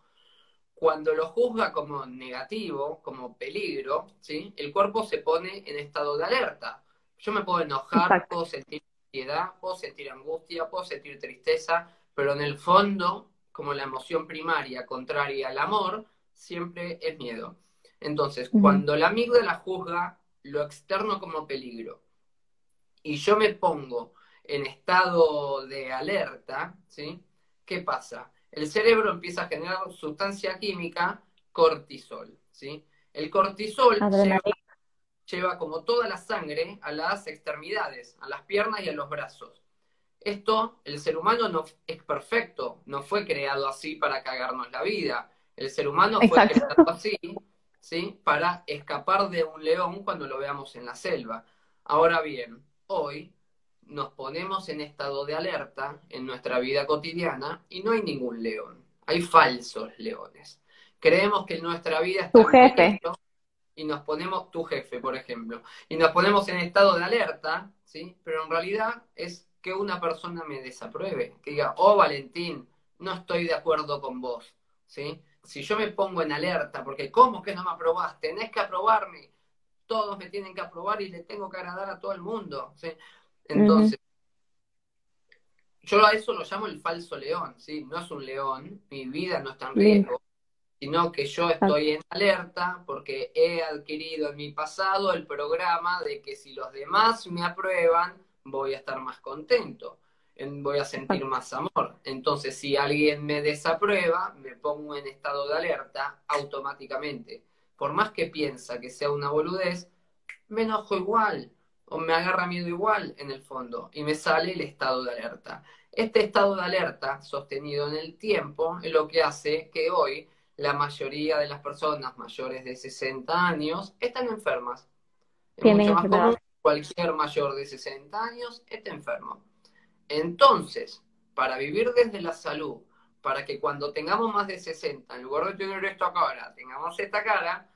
Cuando lo juzga como negativo, como peligro, ¿sí? el cuerpo se pone en estado de alerta. Yo me puedo enojar, puedo sentir ansiedad, puedo sentir angustia, puedo sentir tristeza, pero en el fondo como la emoción primaria contraria al amor, siempre es miedo. Entonces, cuando la amígdala juzga lo externo como peligro y yo me pongo en estado de alerta, ¿sí? ¿Qué pasa? El cerebro empieza a generar sustancia química cortisol, ¿sí? El cortisol lleva, como toda la sangre a las extremidades, a las piernas y a los brazos. Esto, el ser humano no es perfecto, no fue creado así para cagarnos la vida. El ser humano fue creado así, ¿sí? Para escapar de un león cuando lo veamos en la selva. Ahora bien, hoy nos ponemos en estado de alerta en nuestra vida cotidiana y no hay ningún león. Hay falsos leones. Creemos que nuestra vida está tu jefe y nos ponemos tu jefe, por ejemplo, y nos ponemos en estado de alerta, ¿sí? Pero en realidad es que una persona me desapruebe, que diga, oh Valentín, no estoy de acuerdo con vos, ¿sí? Si yo me pongo en alerta, porque ¿cómo que no me aprobás? Tenés que aprobarme, todos me tienen que aprobar y le tengo que agradar a todo el mundo, ¿sí? Entonces, yo a eso lo llamo el falso león, ¿sí? No es un león, mi vida no está en riesgo, sino que yo estoy en alerta porque he adquirido en mi pasado el programa de que si los demás me aprueban, voy a estar más contento, voy a sentir más amor. Entonces, si alguien me desaprueba, me pongo en estado de alerta automáticamente. Por más que piensa que sea una boludez, me enojo igual o me agarra miedo igual en el fondo y me sale el estado de alerta. Este estado de alerta sostenido en el tiempo es lo que hace que hoy la mayoría de las personas mayores de 60 años están enfermas. Es mucho más común cualquier mayor de 60 años esté enfermo. Entonces, para vivir desde la salud, para que cuando tengamos más de 60, en lugar de tener esta cara, tengamos esta cara,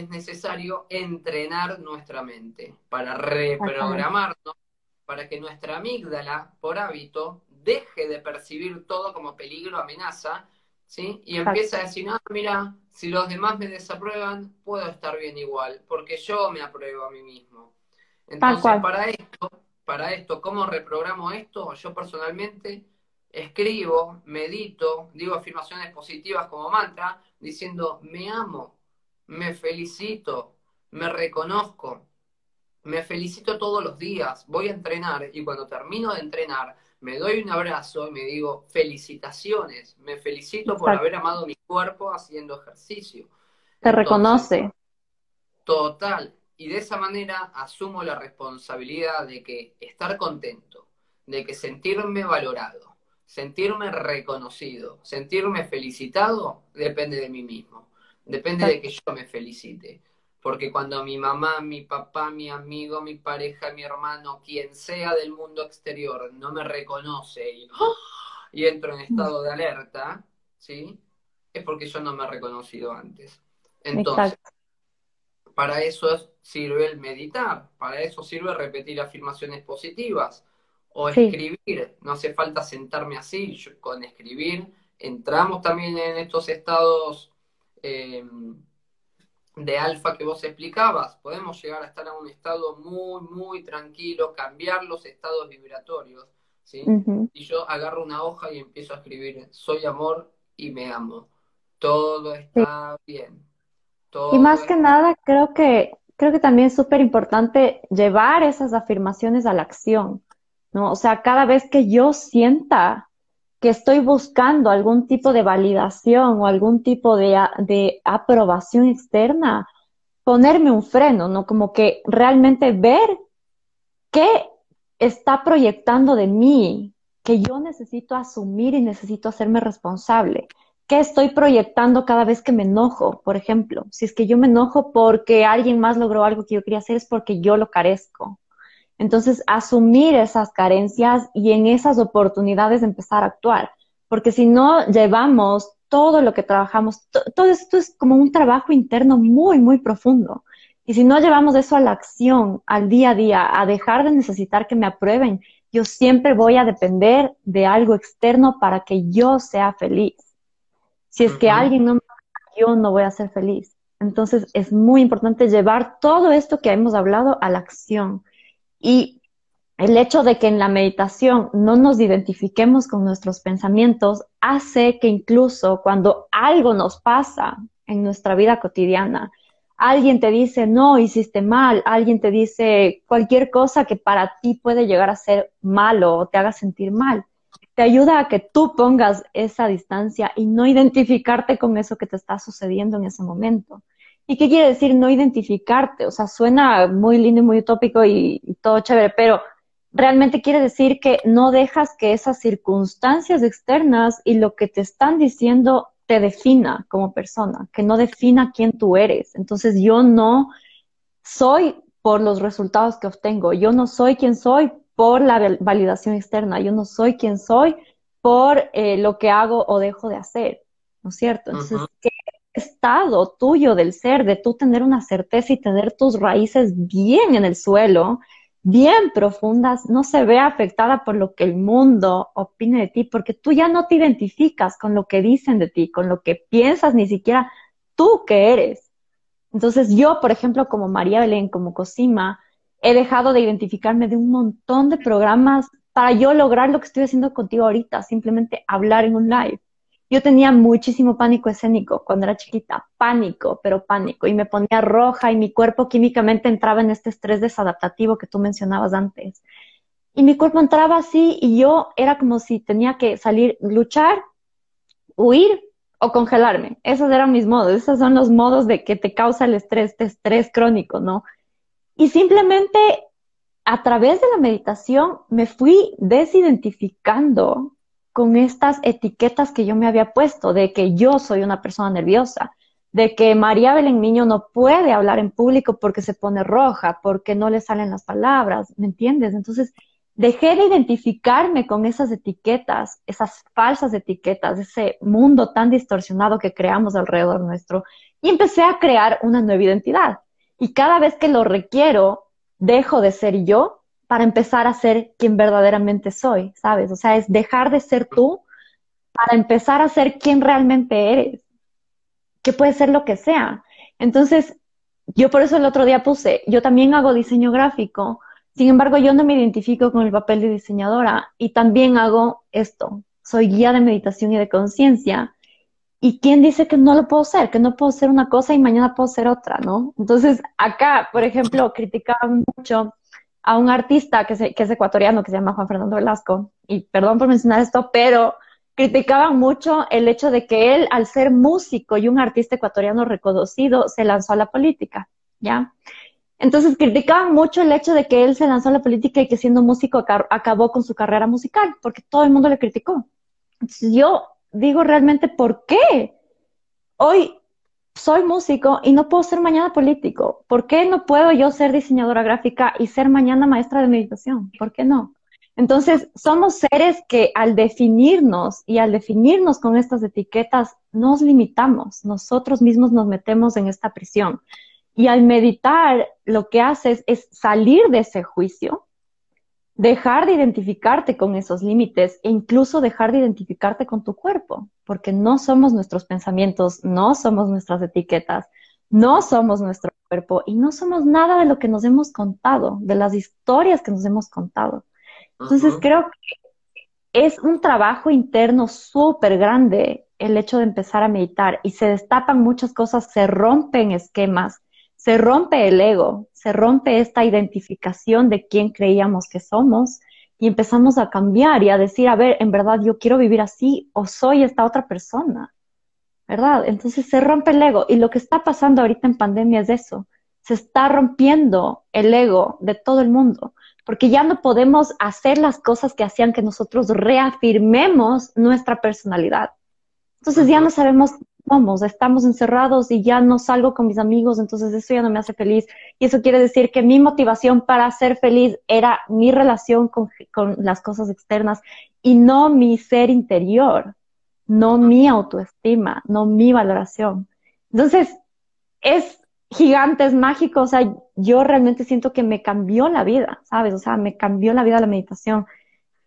es necesario entrenar nuestra mente para reprogramarnos, para que nuestra amígdala, por hábito, deje de percibir todo como peligro, amenaza, ¿sí? Y empieza a decir, ah, mira, si los demás me desaprueban, puedo estar bien igual, porque yo me apruebo a mí mismo. Entonces, para esto, para esto, ¿cómo reprogramo esto? Yo personalmente escribo, medito, digo afirmaciones positivas como mantra, diciendo, me amo, me felicito, me reconozco, me felicito todos los días, voy a entrenar y cuando termino de entrenar, me doy un abrazo y me digo, felicitaciones, me felicito por haber amado mi cuerpo haciendo ejercicio. Te reconoce. Total, y de esa manera asumo la responsabilidad de que estar contento, de que sentirme valorado, sentirme reconocido, sentirme felicitado, depende de mí mismo, depende de que yo me felicite. Porque cuando mi mamá, mi papá, mi amigo, mi pareja, mi hermano, quien sea del mundo exterior, no me reconoce y, y entro en estado de alerta, ¿sí? Es porque yo no me he reconocido antes. Entonces, para eso sirve el meditar, para eso sirve repetir afirmaciones positivas o escribir. No hace falta sentarme así, con escribir entramos también en estos estados em, de alfa que vos explicabas. Podemos llegar a estar en un estado muy, muy tranquilo, cambiar los estados vibratorios. ¿sí? Y yo agarro una hoja y empiezo a escribir, soy amor y me amo. Todo está bien y más que nada, creo que, creo que también es súper importante llevar esas afirmaciones a la acción, ¿no? O sea, cada vez que yo sienta que estoy buscando algún tipo de validación o algún tipo de, de aprobación externa, ponerme un freno, ¿no? Como que realmente ver qué está proyectando de mí, que yo necesito asumir y necesito hacerme responsable. ¿Qué estoy proyectando cada vez que me enojo? Por ejemplo, si es que yo me enojo porque alguien más logró algo que yo quería hacer, es porque yo lo carezco. Entonces, asumir esas carencias y en esas oportunidades empezar a actuar. porque si no llevamos todo lo que trabajamos, todo esto es como un trabajo interno muy, muy profundo. Y si no llevamos eso a la acción, al día a día, a dejar de necesitar que me aprueben, yo siempre voy a depender de algo externo para que yo sea feliz. Si es que alguien no me yo no voy a ser feliz. Entonces es muy importante llevar todo esto que hemos hablado a la acción. Y el hecho de que en la meditación no nos identifiquemos con nuestros pensamientos hace que incluso cuando algo nos pasa en nuestra vida cotidiana, alguien te dice, no, hiciste mal, alguien te dice cualquier cosa que para ti puede llegar a ser malo o te haga sentir mal, te ayuda a que tú pongas esa distancia y no identificarte con eso que te está sucediendo en ese momento. ¿Y qué quiere decir no identificarte? O sea, suena muy lindo y muy utópico y, y todo chévere, pero realmente quiere decir que no dejas que esas circunstancias externas y lo que te están diciendo te defina como persona, que no defina quién tú eres. Entonces yo no soy por los resultados que obtengo, yo no soy quien soy por la validación externa, yo no soy quien soy por eh, lo que hago o dejo de hacer, ¿no es cierto? Entonces, ¿qué estado tuyo del ser, de tú tener una certeza y tener tus raíces bien en el suelo, bien profundas, no se ve afectada por lo que el mundo opine de ti, porque tú ya no te identificas con lo que dicen de ti, con lo que piensas, ni siquiera tú que eres. Entonces yo, por ejemplo, como María Belén, como Cosima, he dejado de identificarme de un montón de programas para yo lograr lo que estoy haciendo contigo ahorita, simplemente hablar en un live. Yo tenía muchísimo pánico escénico cuando era chiquita, pánico, pero pánico, y me ponía roja y mi cuerpo químicamente entraba en este estrés desadaptativo que tú mencionabas antes. Y mi cuerpo entraba así y yo era como si tenía que salir, luchar, huir o congelarme. Esos eran mis modos, esos son los modos de que te causa el estrés, este estrés crónico, ¿no? Y simplemente a través de la meditación me fui desidentificando con estas etiquetas que yo me había puesto de que yo soy una persona nerviosa, de que María Belén Niño no puede hablar en público porque se pone roja, porque no le salen las palabras, ¿me entiendes? Entonces, dejé de identificarme con esas etiquetas, esas falsas etiquetas, ese mundo tan distorsionado que creamos alrededor nuestro, y empecé a crear una nueva identidad. Y cada vez que lo requiero, dejo de ser yo para empezar a ser quien verdaderamente soy, ¿sabes? O sea, es dejar de ser tú para empezar a ser quien realmente eres, que puede ser lo que sea. Entonces, yo por eso el otro día puse, yo también hago diseño gráfico, sin embargo, yo no me identifico con el papel de diseñadora y también hago esto, soy guía de meditación y de conciencia. ¿Y quién dice que no lo puedo ser? Que no puedo ser una cosa y mañana puedo ser otra, ¿no? Entonces, acá, por ejemplo, criticaban mucho a un artista que, es ecuatoriano, que se llama Juan Fernando Velasco, y perdón por mencionar esto, pero criticaban mucho el hecho de que él, al ser músico y un artista ecuatoriano reconocido, se lanzó a la política, ¿ya? Entonces criticaban mucho el hecho de que él se lanzó a la política y que siendo músico acabó con su carrera musical, porque todo el mundo le criticó. Yo digo realmente, ¿por qué? Hoy soy músico y no puedo ser mañana político. ¿Por qué no puedo yo ser diseñadora gráfica y ser mañana maestra de meditación? ¿Por qué no? Entonces, somos seres que al definirnos y al definirnos con estas etiquetas, nos limitamos, nosotros mismos nos metemos en esta prisión. Y al meditar, lo que haces es salir de ese juicio dejar de identificarte con esos límites e incluso dejar de identificarte con tu cuerpo, porque no somos nuestros pensamientos, no somos nuestras etiquetas, no somos nuestro cuerpo y no somos nada de lo que nos hemos contado, de las historias que nos hemos contado. Entonces creo que es un trabajo interno súper grande el hecho de empezar a meditar y se destapan muchas cosas, se rompen esquemas, se rompe el ego, se rompe esta identificación de quién creíamos que somos y empezamos a cambiar y a decir, a ver, en verdad yo quiero vivir así o soy esta otra persona, ¿verdad? Entonces se rompe el ego y lo que está pasando ahorita en pandemia es eso, se está rompiendo el ego de todo el mundo, porque ya no podemos hacer las cosas que hacían que nosotros reafirmemos nuestra personalidad. Entonces ya no sabemos vamos, estamos encerrados y ya no salgo con mis amigos, entonces eso ya no me hace feliz. Y eso quiere decir que mi motivación para ser feliz era mi relación con, las cosas externas y no mi ser interior. no mi autoestima, no mi valoración. Entonces, es gigante, es mágico, o sea, yo realmente siento que me cambió la vida, ¿sabes? O sea, me cambió la vida la meditación.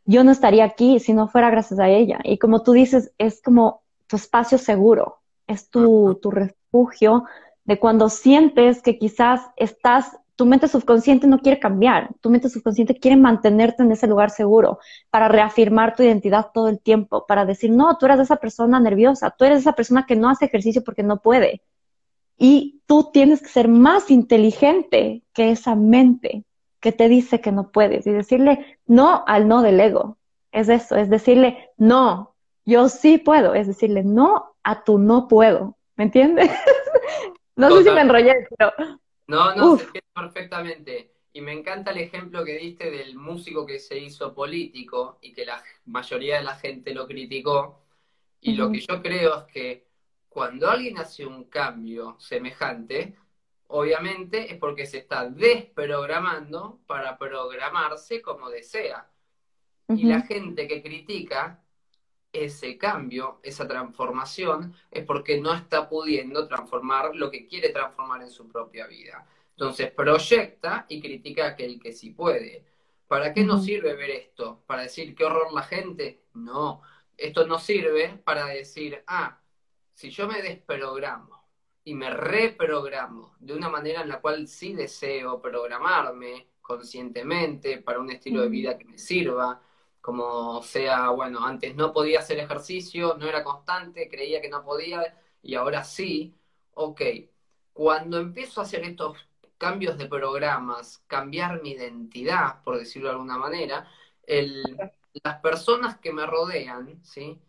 Yo no estaría aquí si no fuera gracias a ella. Y como tú dices, es como tu espacio seguro, es tu, tu refugio de cuando sientes que quizás estás tu mente subconsciente no quiere cambiar, tu mente subconsciente quiere mantenerte en ese lugar seguro para reafirmar tu identidad todo el tiempo, para decir, no, tú eres esa persona nerviosa, tú eres esa persona que no hace ejercicio porque no puede. Y tú tienes que ser más inteligente que esa mente que te dice que no puedes y decirle no al no del ego. Es eso, es decirle no, yo sí puedo, es decirle no a tu no puedo. ¿Me entiendes? no sé si me enrollé, pero no, no, se entiende perfectamente. Y me encanta el ejemplo que diste del músico que se hizo político y que la mayoría de la gente lo criticó. Y lo que yo creo es que cuando alguien hace un cambio semejante, obviamente es porque se está desprogramando para programarse como desea. Y la gente que critica ese cambio, esa transformación, es porque no está pudiendo transformar lo que quiere transformar en su propia vida. Entonces proyecta y critica a aquel que sí puede. ¿Para qué nos sirve ver esto? ¿Para decir qué horror la gente? No, esto no sirve para decir, ah, si yo me desprogramo y me reprogramo de una manera en la cual sí deseo programarme conscientemente para un estilo de vida que me sirva, como sea, bueno, antes no podía hacer ejercicio, no era constante, creía que no podía y ahora sí, ok, cuando empiezo a hacer estos cambios de programas, cambiar mi identidad, por decirlo de alguna manera, las personas que me rodean, ¿sí?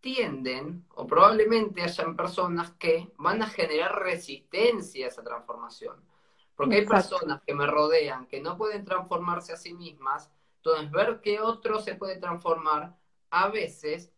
tienden, o probablemente hayan personas que van a generar resistencia a esa transformación. Porque hay personas que me rodean que no pueden transformarse a sí mismas entonces, ver que otro se puede transformar a veces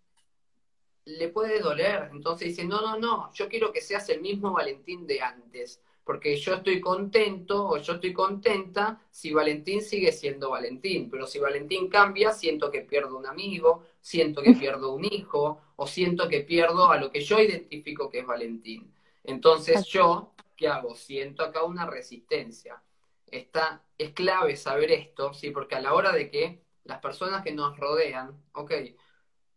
le puede doler. Entonces dice, no, no, no, yo quiero que seas el mismo Valentín de antes, porque yo estoy contento o yo estoy contenta si Valentín sigue siendo Valentín, pero si Valentín cambia, siento que pierdo un amigo, siento que pierdo un hijo, o siento que pierdo a lo que yo identifico que es Valentín. Entonces yo, ¿qué hago? Siento acá una resistencia está, es clave saber esto, ¿sí? Porque a la hora de que las personas que nos rodean, ok,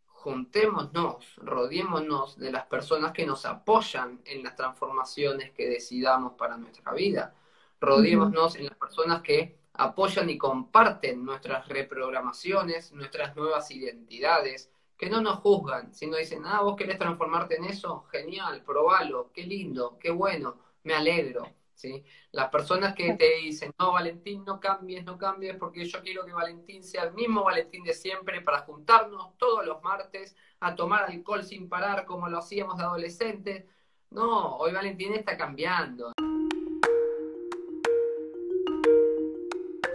juntémonos, rodeémonos de las personas que nos apoyan en las transformaciones que decidamos para nuestra vida. Rodeémonos en las personas que apoyan y comparten nuestras reprogramaciones, nuestras nuevas identidades, que no nos juzgan, sino dicen, ah, vos querés transformarte en eso, genial, probalo, qué lindo, qué bueno, me alegro. ¿Sí? Las personas que te dicen, no, Valentín, no cambies, no cambies, porque yo quiero que Valentín sea el mismo Valentín de siempre para juntarnos todos los martes a tomar alcohol sin parar como lo hacíamos de adolescentes. No, hoy Valentín está cambiando.